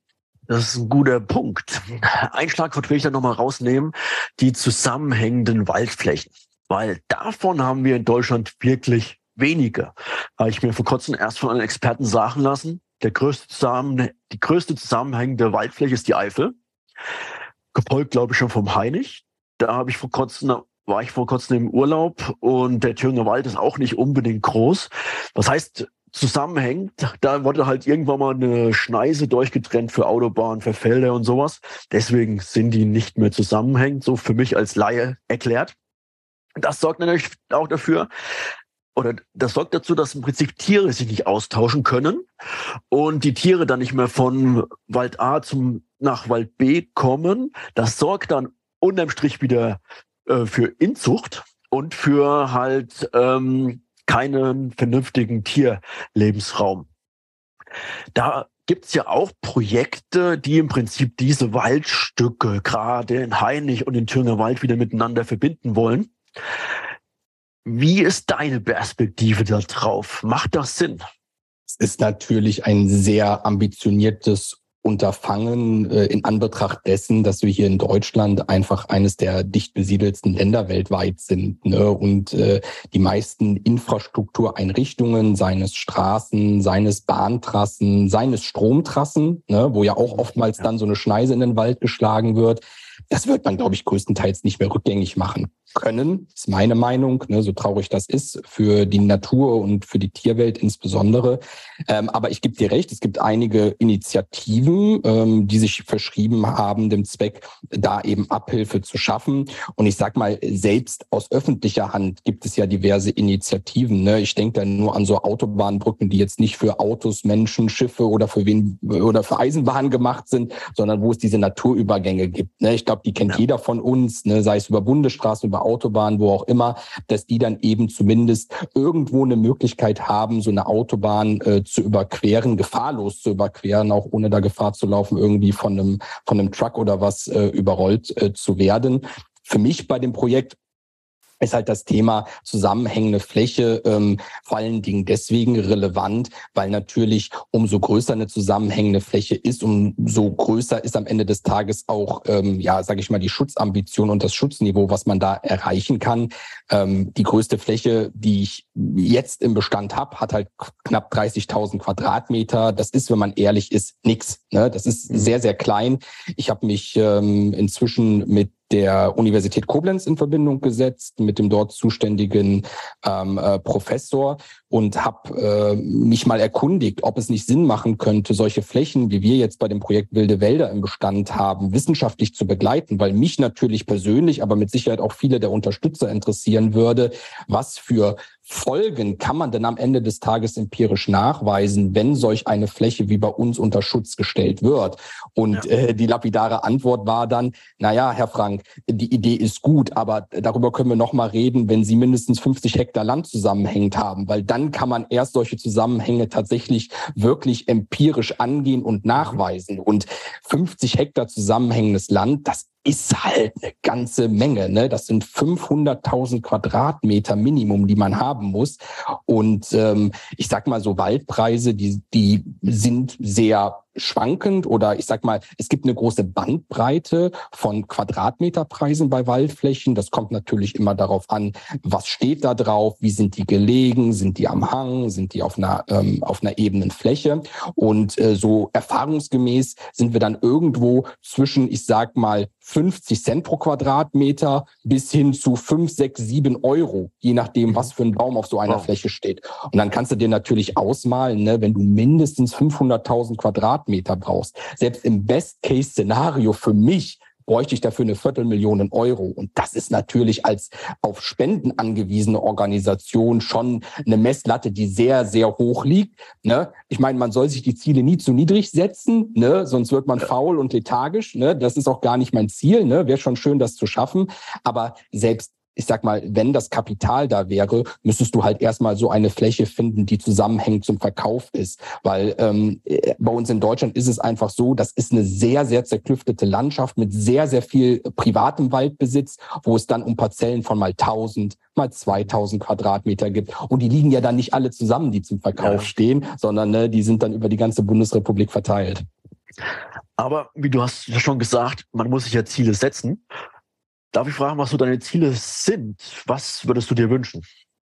[SPEAKER 1] Das ist ein guter Punkt. Ein Schlagwort will ich da nochmal rausnehmen. Die zusammenhängenden Waldflächen. Weil davon haben wir in Deutschland wirklich wenige. Habe ich mir vor kurzem erst von einem Experten sagen lassen, der größte zusammen, die größte zusammenhängende Waldfläche ist die Eifel. Gefolgt, glaube ich, schon vom Heinig. Da habe ich vor kurzem war ich vor kurzem im Urlaub und der Thüringer Wald ist auch nicht unbedingt groß. Das heißt, zusammenhängt. Da wurde halt irgendwann mal eine Schneise durchgetrennt für Autobahnen, für Felder und sowas. Deswegen sind die nicht mehr zusammenhängend, so für mich als Laie erklärt. Das sorgt natürlich auch dafür, oder das sorgt dazu, dass im Prinzip Tiere sich nicht austauschen können und die Tiere dann nicht mehr von Wald A zum nach Wald B kommen. Das sorgt dann unterm Strich wieder äh, für Inzucht und für halt ähm, keinen vernünftigen Tierlebensraum. Da gibt es ja auch Projekte, die im Prinzip diese Waldstücke, gerade in Heinig und in Thüringer Wald, wieder miteinander verbinden wollen. Wie ist deine Perspektive darauf? Macht das Sinn?
[SPEAKER 3] Es ist natürlich ein sehr ambitioniertes Unterfangen äh, in Anbetracht dessen, dass wir hier in Deutschland einfach eines der dicht besiedelsten Länder weltweit sind ne? und äh, die meisten Infrastruktureinrichtungen, seines Straßen, seines Bahntrassen, seines Stromtrassen, ne? wo ja auch oftmals dann so eine Schneise in den Wald geschlagen wird, das wird man, glaube ich, größtenteils nicht mehr rückgängig machen können, ist meine Meinung, ne, so traurig das ist, für die Natur und für die Tierwelt insbesondere. Ähm, aber ich gebe dir recht, es gibt einige Initiativen, ähm, die sich verschrieben haben, dem Zweck, da eben Abhilfe zu schaffen. Und ich sag mal, selbst aus öffentlicher Hand gibt es ja diverse Initiativen. Ne? Ich denke da nur an so Autobahnbrücken, die jetzt nicht für Autos, Menschen, Schiffe oder für wen oder für Eisenbahnen gemacht sind, sondern wo es diese Naturübergänge gibt. Ne? Ich glaube, die kennt ja. jeder von uns, ne? sei es über Bundesstraßen, über Autobahn, wo auch immer, dass die dann eben zumindest irgendwo eine Möglichkeit haben, so eine Autobahn äh, zu überqueren, gefahrlos zu überqueren, auch ohne da Gefahr zu laufen, irgendwie von einem, von einem Truck oder was äh, überrollt äh, zu werden. Für mich bei dem Projekt ist halt das Thema zusammenhängende Fläche ähm, vor allen Dingen deswegen relevant, weil natürlich umso größer eine zusammenhängende Fläche ist, umso größer ist am Ende des Tages auch, ähm, ja, sage ich mal, die Schutzambition und das Schutzniveau, was man da erreichen kann. Ähm, die größte Fläche, die ich jetzt im Bestand habe, hat halt knapp 30.000 Quadratmeter. Das ist, wenn man ehrlich ist, nix. Ne? Das ist mhm. sehr, sehr klein. Ich habe mich ähm, inzwischen mit der Universität Koblenz in Verbindung gesetzt mit dem dort zuständigen ähm, äh, Professor und habe äh, mich mal erkundigt, ob es nicht Sinn machen könnte, solche Flächen, wie wir jetzt bei dem Projekt Wilde Wälder im Bestand haben, wissenschaftlich zu begleiten, weil mich natürlich persönlich, aber mit Sicherheit auch viele der Unterstützer interessieren würde, was für Folgen kann man denn am Ende des Tages empirisch nachweisen, wenn solch eine Fläche wie bei uns unter Schutz gestellt wird? Und ja. äh, die lapidare Antwort war dann, na ja, Herr Frank, die Idee ist gut, aber darüber können wir noch mal reden, wenn Sie mindestens 50 Hektar Land zusammenhängend haben, weil dann kann man erst solche Zusammenhänge tatsächlich wirklich empirisch angehen und nachweisen. Und 50 Hektar zusammenhängendes Land, das ist halt eine ganze Menge. Ne? Das sind 500.000 Quadratmeter Minimum, die man haben muss. Und ähm, ich sag mal so Waldpreise, die die sind sehr schwankend oder ich sag mal, es gibt eine große Bandbreite von Quadratmeterpreisen bei Waldflächen. Das kommt natürlich immer darauf an, was steht da drauf, wie sind die gelegen, sind die am Hang, sind die auf einer ähm, auf einer ebenen Fläche und äh, so erfahrungsgemäß sind wir dann irgendwo zwischen, ich sag mal 50 Cent pro Quadratmeter bis hin zu 5, 6, 7 Euro, je nachdem, was für ein Baum auf so einer wow. Fläche steht. Und dann kannst du dir natürlich ausmalen, ne, wenn du mindestens 500.000 Quadratmeter brauchst, selbst im Best-Case-Szenario für mich bräuchte ich dafür eine Viertelmillion Euro. Und das ist natürlich als auf Spenden angewiesene Organisation schon eine Messlatte, die sehr, sehr hoch liegt. Ne? Ich meine, man soll sich die Ziele nie zu niedrig setzen, ne? sonst wird man faul und lethargisch. Ne? Das ist auch gar nicht mein Ziel. Ne? Wäre schon schön, das zu schaffen. Aber selbst ich sag mal, wenn das Kapital da wäre, müsstest du halt erstmal so eine Fläche finden, die zusammenhängend zum Verkauf ist. Weil ähm, äh, bei uns in Deutschland ist es einfach so, das ist eine sehr, sehr zerklüftete Landschaft mit sehr, sehr viel privatem Waldbesitz, wo es dann um Parzellen von mal 1000, mal 2000 Quadratmeter gibt. Und die liegen ja dann nicht alle zusammen, die zum Verkauf ja. stehen, sondern ne, die sind dann über die ganze Bundesrepublik verteilt.
[SPEAKER 1] Aber wie du hast schon gesagt, man muss sich ja Ziele setzen. Darf ich fragen, was so deine Ziele sind? Was würdest du dir wünschen?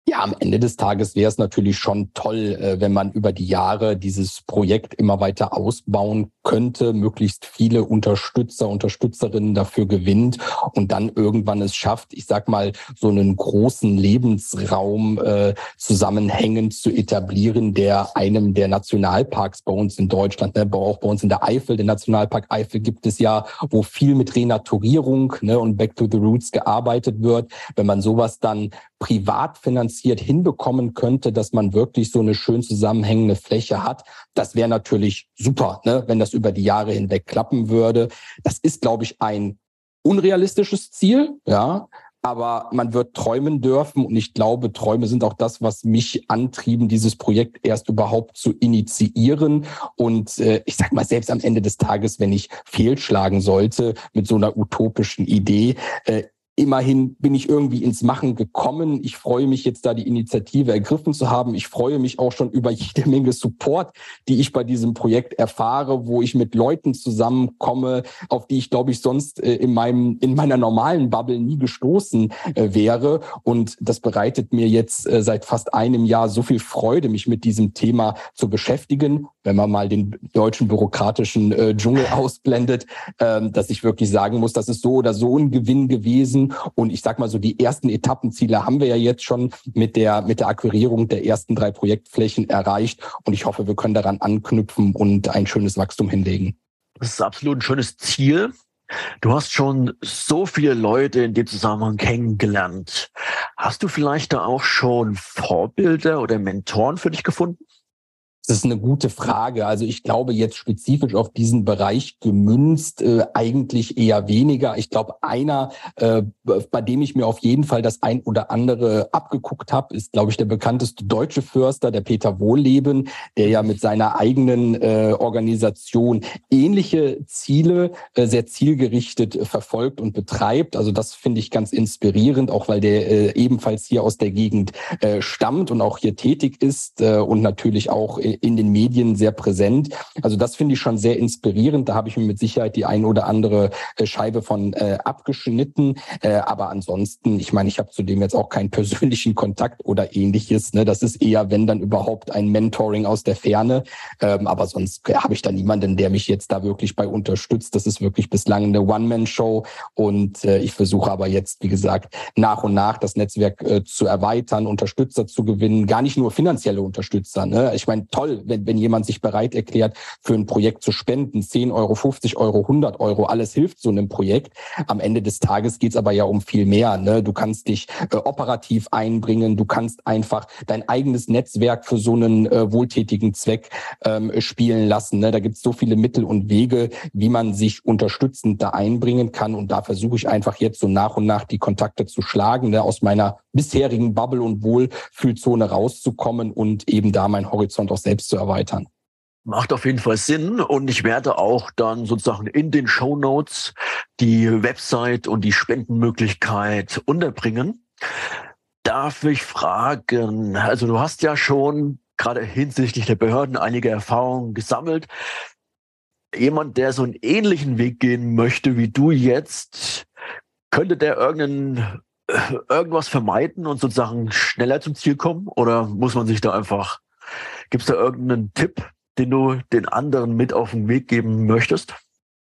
[SPEAKER 3] Ja, am Ende des Tages wäre es natürlich schon toll, äh, wenn man über die Jahre dieses Projekt immer weiter ausbauen könnte, möglichst viele Unterstützer, Unterstützerinnen dafür gewinnt und dann irgendwann es schafft, ich sag mal, so einen großen Lebensraum äh, zusammenhängend zu etablieren, der einem der Nationalparks bei uns in Deutschland, ne, auch bei uns in der Eifel, den Nationalpark Eifel gibt es ja, wo viel mit Renaturierung ne, und Back to the Roots gearbeitet wird. Wenn man sowas dann privat finanziert hinbekommen könnte, dass man wirklich so eine schön zusammenhängende Fläche hat, das wäre natürlich super, ne, wenn das über die Jahre hinweg klappen würde. Das ist, glaube ich, ein unrealistisches Ziel, ja, aber man wird träumen dürfen und ich glaube, Träume sind auch das, was mich antrieben, dieses Projekt erst überhaupt zu initiieren. Und äh, ich sag mal, selbst am Ende des Tages, wenn ich fehlschlagen sollte mit so einer utopischen Idee, äh, Immerhin bin ich irgendwie ins Machen gekommen. Ich freue mich jetzt da die Initiative ergriffen zu haben. Ich freue mich auch schon über jede Menge Support, die ich bei diesem Projekt erfahre, wo ich mit Leuten zusammenkomme, auf die ich glaube ich sonst äh, in meinem in meiner normalen Bubble nie gestoßen äh, wäre. Und das bereitet mir jetzt äh, seit fast einem Jahr so viel Freude, mich mit diesem Thema zu beschäftigen, wenn man mal den deutschen bürokratischen Dschungel ausblendet, ähm, dass ich wirklich sagen muss, das ist so oder so ein Gewinn gewesen und ich sag mal so, die ersten Etappenziele haben wir ja jetzt schon mit der, mit der Akquirierung der ersten drei Projektflächen erreicht. Und ich hoffe, wir können daran anknüpfen und ein schönes Wachstum hinlegen.
[SPEAKER 1] Das ist absolut ein schönes Ziel. Du hast schon so viele Leute in dem Zusammenhang kennengelernt. Hast du vielleicht da auch schon Vorbilder oder Mentoren für dich gefunden?
[SPEAKER 3] Das ist eine gute Frage. Also ich glaube jetzt spezifisch auf diesen Bereich gemünzt äh, eigentlich eher weniger. Ich glaube, einer, äh, bei dem ich mir auf jeden Fall das ein oder andere abgeguckt habe, ist, glaube ich, der bekannteste deutsche Förster, der Peter Wohlleben, der ja mit seiner eigenen äh, Organisation ähnliche Ziele äh, sehr zielgerichtet äh, verfolgt und betreibt. Also das finde ich ganz inspirierend, auch weil der äh, ebenfalls hier aus der Gegend äh, stammt und auch hier tätig ist äh, und natürlich auch in den Medien sehr präsent. Also das finde ich schon sehr inspirierend. Da habe ich mir mit Sicherheit die ein oder andere äh, Scheibe von äh, abgeschnitten. Äh, aber ansonsten, ich meine, ich habe zudem jetzt auch keinen persönlichen Kontakt oder ähnliches. Ne? Das ist eher, wenn dann überhaupt ein Mentoring aus der Ferne. Ähm, aber sonst habe ich da niemanden, der mich jetzt da wirklich bei unterstützt. Das ist wirklich bislang eine One-Man-Show. Und äh, ich versuche aber jetzt, wie gesagt, nach und nach das Netzwerk äh, zu erweitern, Unterstützer zu gewinnen. Gar nicht nur finanzielle Unterstützer. Ne? Ich meine, toll, wenn, wenn jemand sich bereit erklärt, für ein Projekt zu spenden. 10 Euro, 50 Euro, 100 Euro, alles hilft so einem Projekt. Am Ende des Tages geht's aber ja um viel mehr. Ne? Du kannst dich äh, operativ einbringen, du kannst einfach dein eigenes Netzwerk für so einen äh, wohltätigen Zweck ähm, spielen lassen. Ne? Da gibt's so viele Mittel und Wege, wie man sich unterstützend da einbringen kann. Und da versuche ich einfach jetzt so nach und nach die Kontakte zu schlagen, ne? aus meiner bisherigen Bubble und Wohlfühlzone rauszukommen und eben da meinen Horizont auch selbst zu erweitern.
[SPEAKER 1] Macht auf jeden Fall Sinn und ich werde auch dann sozusagen in den Show Notes die Website und die Spendenmöglichkeit unterbringen. Darf ich fragen, also du hast ja schon gerade hinsichtlich der Behörden einige Erfahrungen gesammelt. Jemand, der so einen ähnlichen Weg gehen möchte wie du jetzt, könnte der irgendeinen irgendwas vermeiden und sozusagen schneller zum Ziel kommen? Oder muss man sich da einfach, gibt es da irgendeinen Tipp, den du den anderen mit auf den Weg geben möchtest?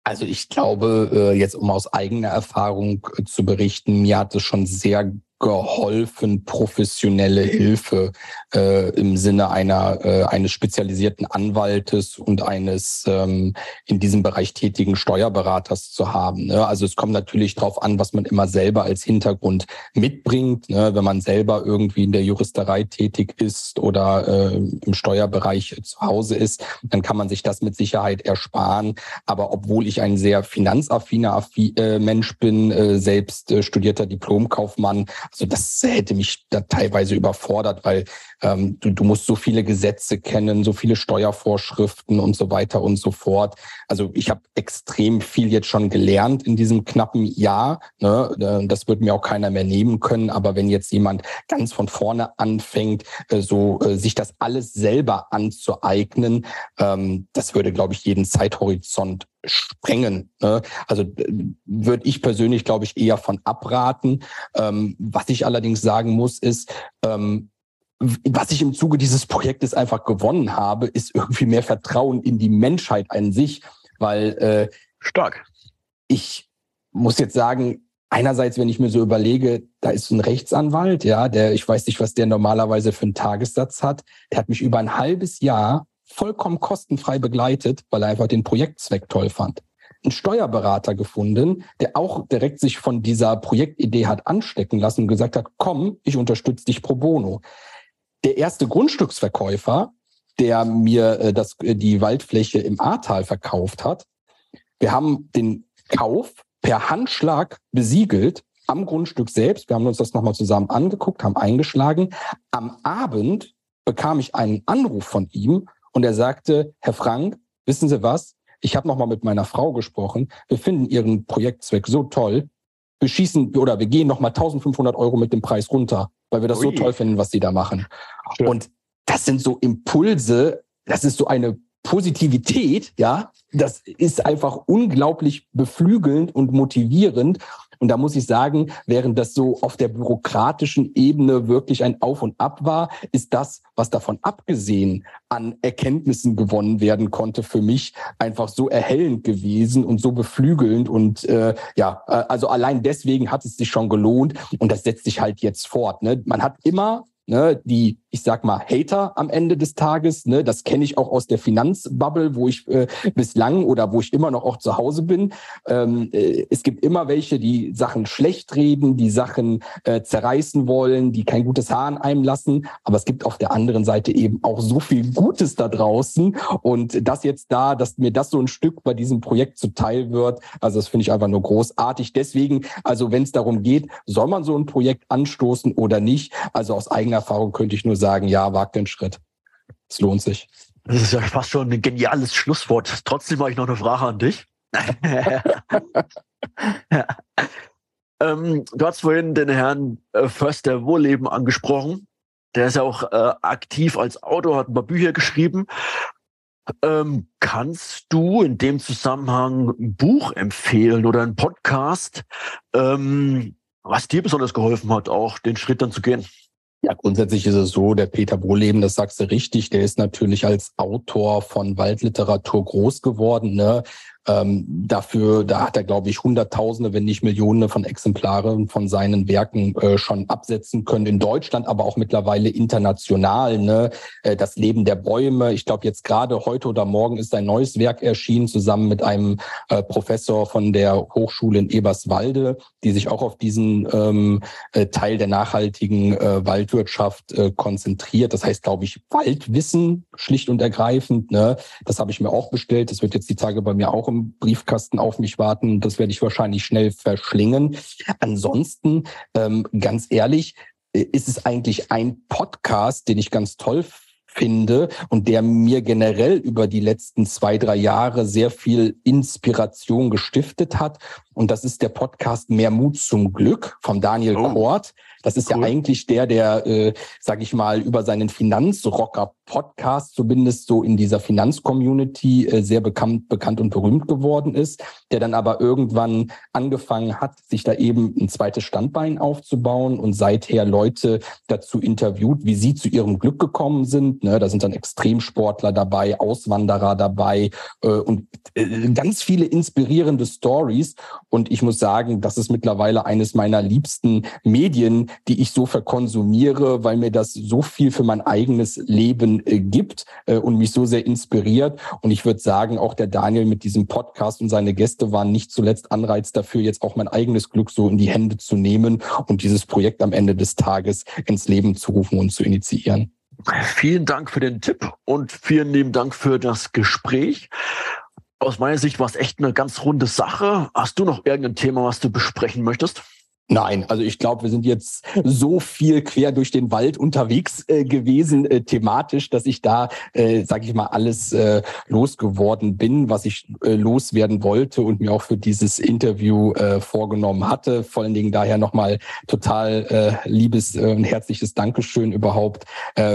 [SPEAKER 3] Also ich glaube, äh, jetzt um aus eigener Erfahrung äh, zu berichten, mir hat es schon sehr geholfen, professionelle Hilfe äh, im Sinne einer äh, eines spezialisierten Anwaltes und eines ähm, in diesem Bereich tätigen Steuerberaters zu haben. Ne? Also es kommt natürlich darauf an, was man immer selber als Hintergrund mitbringt. Ne? Wenn man selber irgendwie in der Juristerei tätig ist oder äh, im Steuerbereich zu Hause ist, dann kann man sich das mit Sicherheit ersparen. Aber obwohl ich ein sehr finanzaffiner äh, Mensch bin, äh, selbst äh, studierter Diplomkaufmann, also das hätte mich da teilweise überfordert, weil ähm, du, du musst so viele Gesetze kennen, so viele Steuervorschriften und so weiter und so fort. Also ich habe extrem viel jetzt schon gelernt in diesem knappen Jahr. Ne? Äh, das wird mir auch keiner mehr nehmen können. Aber wenn jetzt jemand ganz von vorne anfängt, äh, so äh, sich das alles selber anzueignen, ähm, das würde, glaube ich, jeden Zeithorizont sprengen. Ne? Also würde ich persönlich, glaube ich, eher von abraten. Ähm, was ich allerdings sagen muss, ist, ähm, was ich im Zuge dieses Projektes einfach gewonnen habe, ist irgendwie mehr Vertrauen in die Menschheit an sich. weil äh,
[SPEAKER 1] stark.
[SPEAKER 3] Ich muss jetzt sagen, einerseits, wenn ich mir so überlege, da ist ein Rechtsanwalt, ja, der, ich weiß nicht, was der normalerweise für einen Tagessatz hat, der hat mich über ein halbes Jahr vollkommen kostenfrei begleitet, weil er einfach den Projektzweck toll fand. Ein Steuerberater gefunden, der auch direkt sich von dieser Projektidee hat anstecken lassen und gesagt hat, komm, ich unterstütze dich pro bono. Der erste Grundstücksverkäufer, der mir äh, das, äh, die Waldfläche im Ahrtal verkauft hat, wir haben den Kauf per Handschlag besiegelt am Grundstück selbst. Wir haben uns das nochmal zusammen angeguckt, haben eingeschlagen. Am Abend bekam ich einen Anruf von ihm und er sagte, Herr Frank, wissen Sie was? Ich habe nochmal mit meiner Frau gesprochen. Wir finden Ihren Projektzweck so toll. Wir schießen oder wir gehen nochmal 1500 Euro mit dem Preis runter, weil wir das Ui. so toll finden, was Sie da machen. Schön. Und das sind so Impulse, das ist so eine Positivität, ja, das ist einfach unglaublich beflügelnd und motivierend. Und da muss ich sagen, während das so auf der bürokratischen Ebene wirklich ein Auf und Ab war, ist das, was davon abgesehen an Erkenntnissen gewonnen werden konnte, für mich einfach so erhellend gewesen und so beflügelnd. Und äh, ja, äh, also allein deswegen hat es sich schon gelohnt und das setzt sich halt jetzt fort. Ne? Man hat immer ne, die, ich sag mal, Hater am Ende des Tages. Ne, das kenne ich auch aus der Finanzbubble, wo ich äh, bislang oder wo ich immer noch auch zu Hause bin. Ähm, äh, es gibt immer welche, die Sachen schlecht reden, die Sachen äh, zerreißen wollen, die kein gutes Haar an einem lassen. Aber es gibt auf der anderen Seite eben auch so viel Gutes da draußen. Und das jetzt da, dass mir das so ein Stück bei diesem Projekt zuteil wird, also das finde ich einfach nur großartig. Deswegen, also wenn es darum geht, soll man so ein Projekt anstoßen oder nicht, also aus eigener Erfahrung könnte ich nur sagen, ja, wagt den Schritt. Es lohnt sich.
[SPEAKER 1] Das ist ja fast schon ein geniales Schlusswort. Trotzdem habe ich noch eine Frage an dich. ähm, du hast vorhin den Herrn äh, Förster Wohlleben angesprochen. Der ist ja auch äh, aktiv als Autor, hat ein paar Bücher geschrieben. Ähm, kannst du in dem Zusammenhang ein Buch empfehlen oder einen Podcast, ähm, was dir besonders geholfen hat, auch den Schritt dann zu gehen?
[SPEAKER 3] Ja, grundsätzlich ist es so, der Peter Bohleben, das sagst du richtig, der ist natürlich als Autor von Waldliteratur groß geworden. Ne? Ähm, dafür, da hat er, glaube ich, Hunderttausende, wenn nicht Millionen von Exemplaren von seinen Werken äh, schon absetzen können in Deutschland, aber auch mittlerweile international. Ne? Äh, das Leben der Bäume. Ich glaube, jetzt gerade heute oder morgen ist ein neues Werk erschienen, zusammen mit einem äh, Professor von der Hochschule in Eberswalde, die sich auch auf diesen ähm, äh, Teil der nachhaltigen äh, Waldwirtschaft äh, konzentriert. Das heißt, glaube ich, Waldwissen schlicht und ergreifend. Ne? Das habe ich mir auch bestellt. Das wird jetzt die Tage bei mir auch im Briefkasten auf mich warten. Das werde ich wahrscheinlich schnell verschlingen. Ansonsten, ähm, ganz ehrlich, äh, ist es eigentlich ein Podcast, den ich ganz toll finde und der mir generell über die letzten zwei, drei Jahre sehr viel Inspiration gestiftet hat. Und das ist der Podcast Mehr Mut zum Glück von Daniel oh. Kort. Das ist cool. ja eigentlich der, der, äh, sage ich mal, über seinen Finanzrocker-Podcast zumindest so in dieser Finanzcommunity äh, sehr bekannt, bekannt und berühmt geworden ist, der dann aber irgendwann angefangen hat, sich da eben ein zweites Standbein aufzubauen und seither Leute dazu interviewt, wie sie zu ihrem Glück gekommen sind. Ne, da sind dann Extremsportler dabei, Auswanderer dabei äh, und äh, ganz viele inspirierende Stories. Und ich muss sagen, das ist mittlerweile eines meiner liebsten Medien, die ich so verkonsumiere, weil mir das so viel für mein eigenes Leben äh, gibt äh, und mich so sehr inspiriert. Und ich würde sagen, auch der Daniel mit diesem Podcast und seine Gäste waren nicht zuletzt Anreiz dafür, jetzt auch mein eigenes Glück so in die Hände zu nehmen und dieses Projekt am Ende des Tages ins Leben zu rufen und zu initiieren.
[SPEAKER 1] Vielen Dank für den Tipp und vielen lieben Dank für das Gespräch. Aus meiner Sicht war es echt eine ganz runde Sache. Hast du noch irgendein Thema, was du besprechen möchtest?
[SPEAKER 3] Nein, also ich glaube, wir sind jetzt so viel quer durch den Wald unterwegs äh, gewesen, äh, thematisch, dass ich da, äh, sage ich mal, alles äh, losgeworden bin, was ich äh, loswerden wollte und mir auch für dieses Interview äh, vorgenommen hatte. Vor allen Dingen daher nochmal total äh, liebes und herzliches Dankeschön überhaupt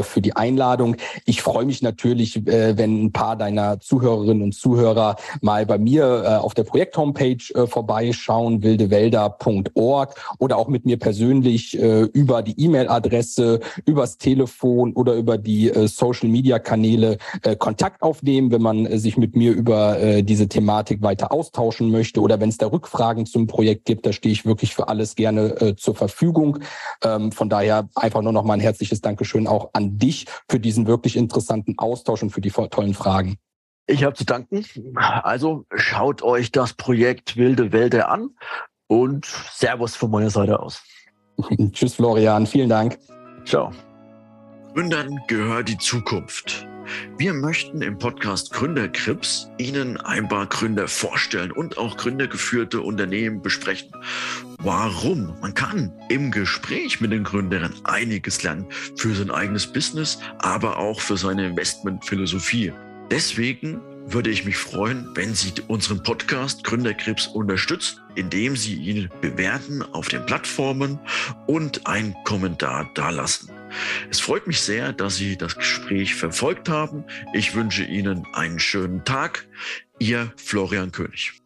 [SPEAKER 3] für die Einladung. Ich freue mich natürlich, wenn ein paar deiner Zuhörerinnen und Zuhörer mal bei mir auf der Projekt-Homepage vorbeischauen, wildewälder.org oder auch mit mir persönlich äh, über die E-Mail-Adresse, übers Telefon oder über die äh, Social-Media-Kanäle äh, Kontakt aufnehmen, wenn man äh, sich mit mir über äh, diese Thematik weiter austauschen möchte oder wenn es da Rückfragen zum Projekt gibt, da stehe ich wirklich für alles gerne äh, zur Verfügung. Ähm, von daher einfach nur noch mal ein herzliches Dankeschön auch an dich für diesen wirklich interessanten Austausch und für die tollen Fragen.
[SPEAKER 4] Ich habe zu danken. Also schaut euch das Projekt Wilde Wälder an und Servus von meiner Seite aus.
[SPEAKER 3] Tschüss, Florian. Vielen Dank.
[SPEAKER 4] Ciao. Gründern gehört die Zukunft. Wir möchten im Podcast Gründerkrips Ihnen ein paar Gründer vorstellen und auch gründergeführte Unternehmen besprechen. Warum? Man kann im Gespräch mit den Gründern einiges lernen für sein eigenes Business, aber auch für seine Investmentphilosophie. Deswegen würde ich mich freuen, wenn Sie unseren Podcast Gründerkrebs unterstützen, indem Sie ihn bewerten auf den Plattformen und einen Kommentar dalassen. Es freut mich sehr, dass Sie das Gespräch verfolgt haben. Ich wünsche Ihnen einen schönen Tag. Ihr Florian König.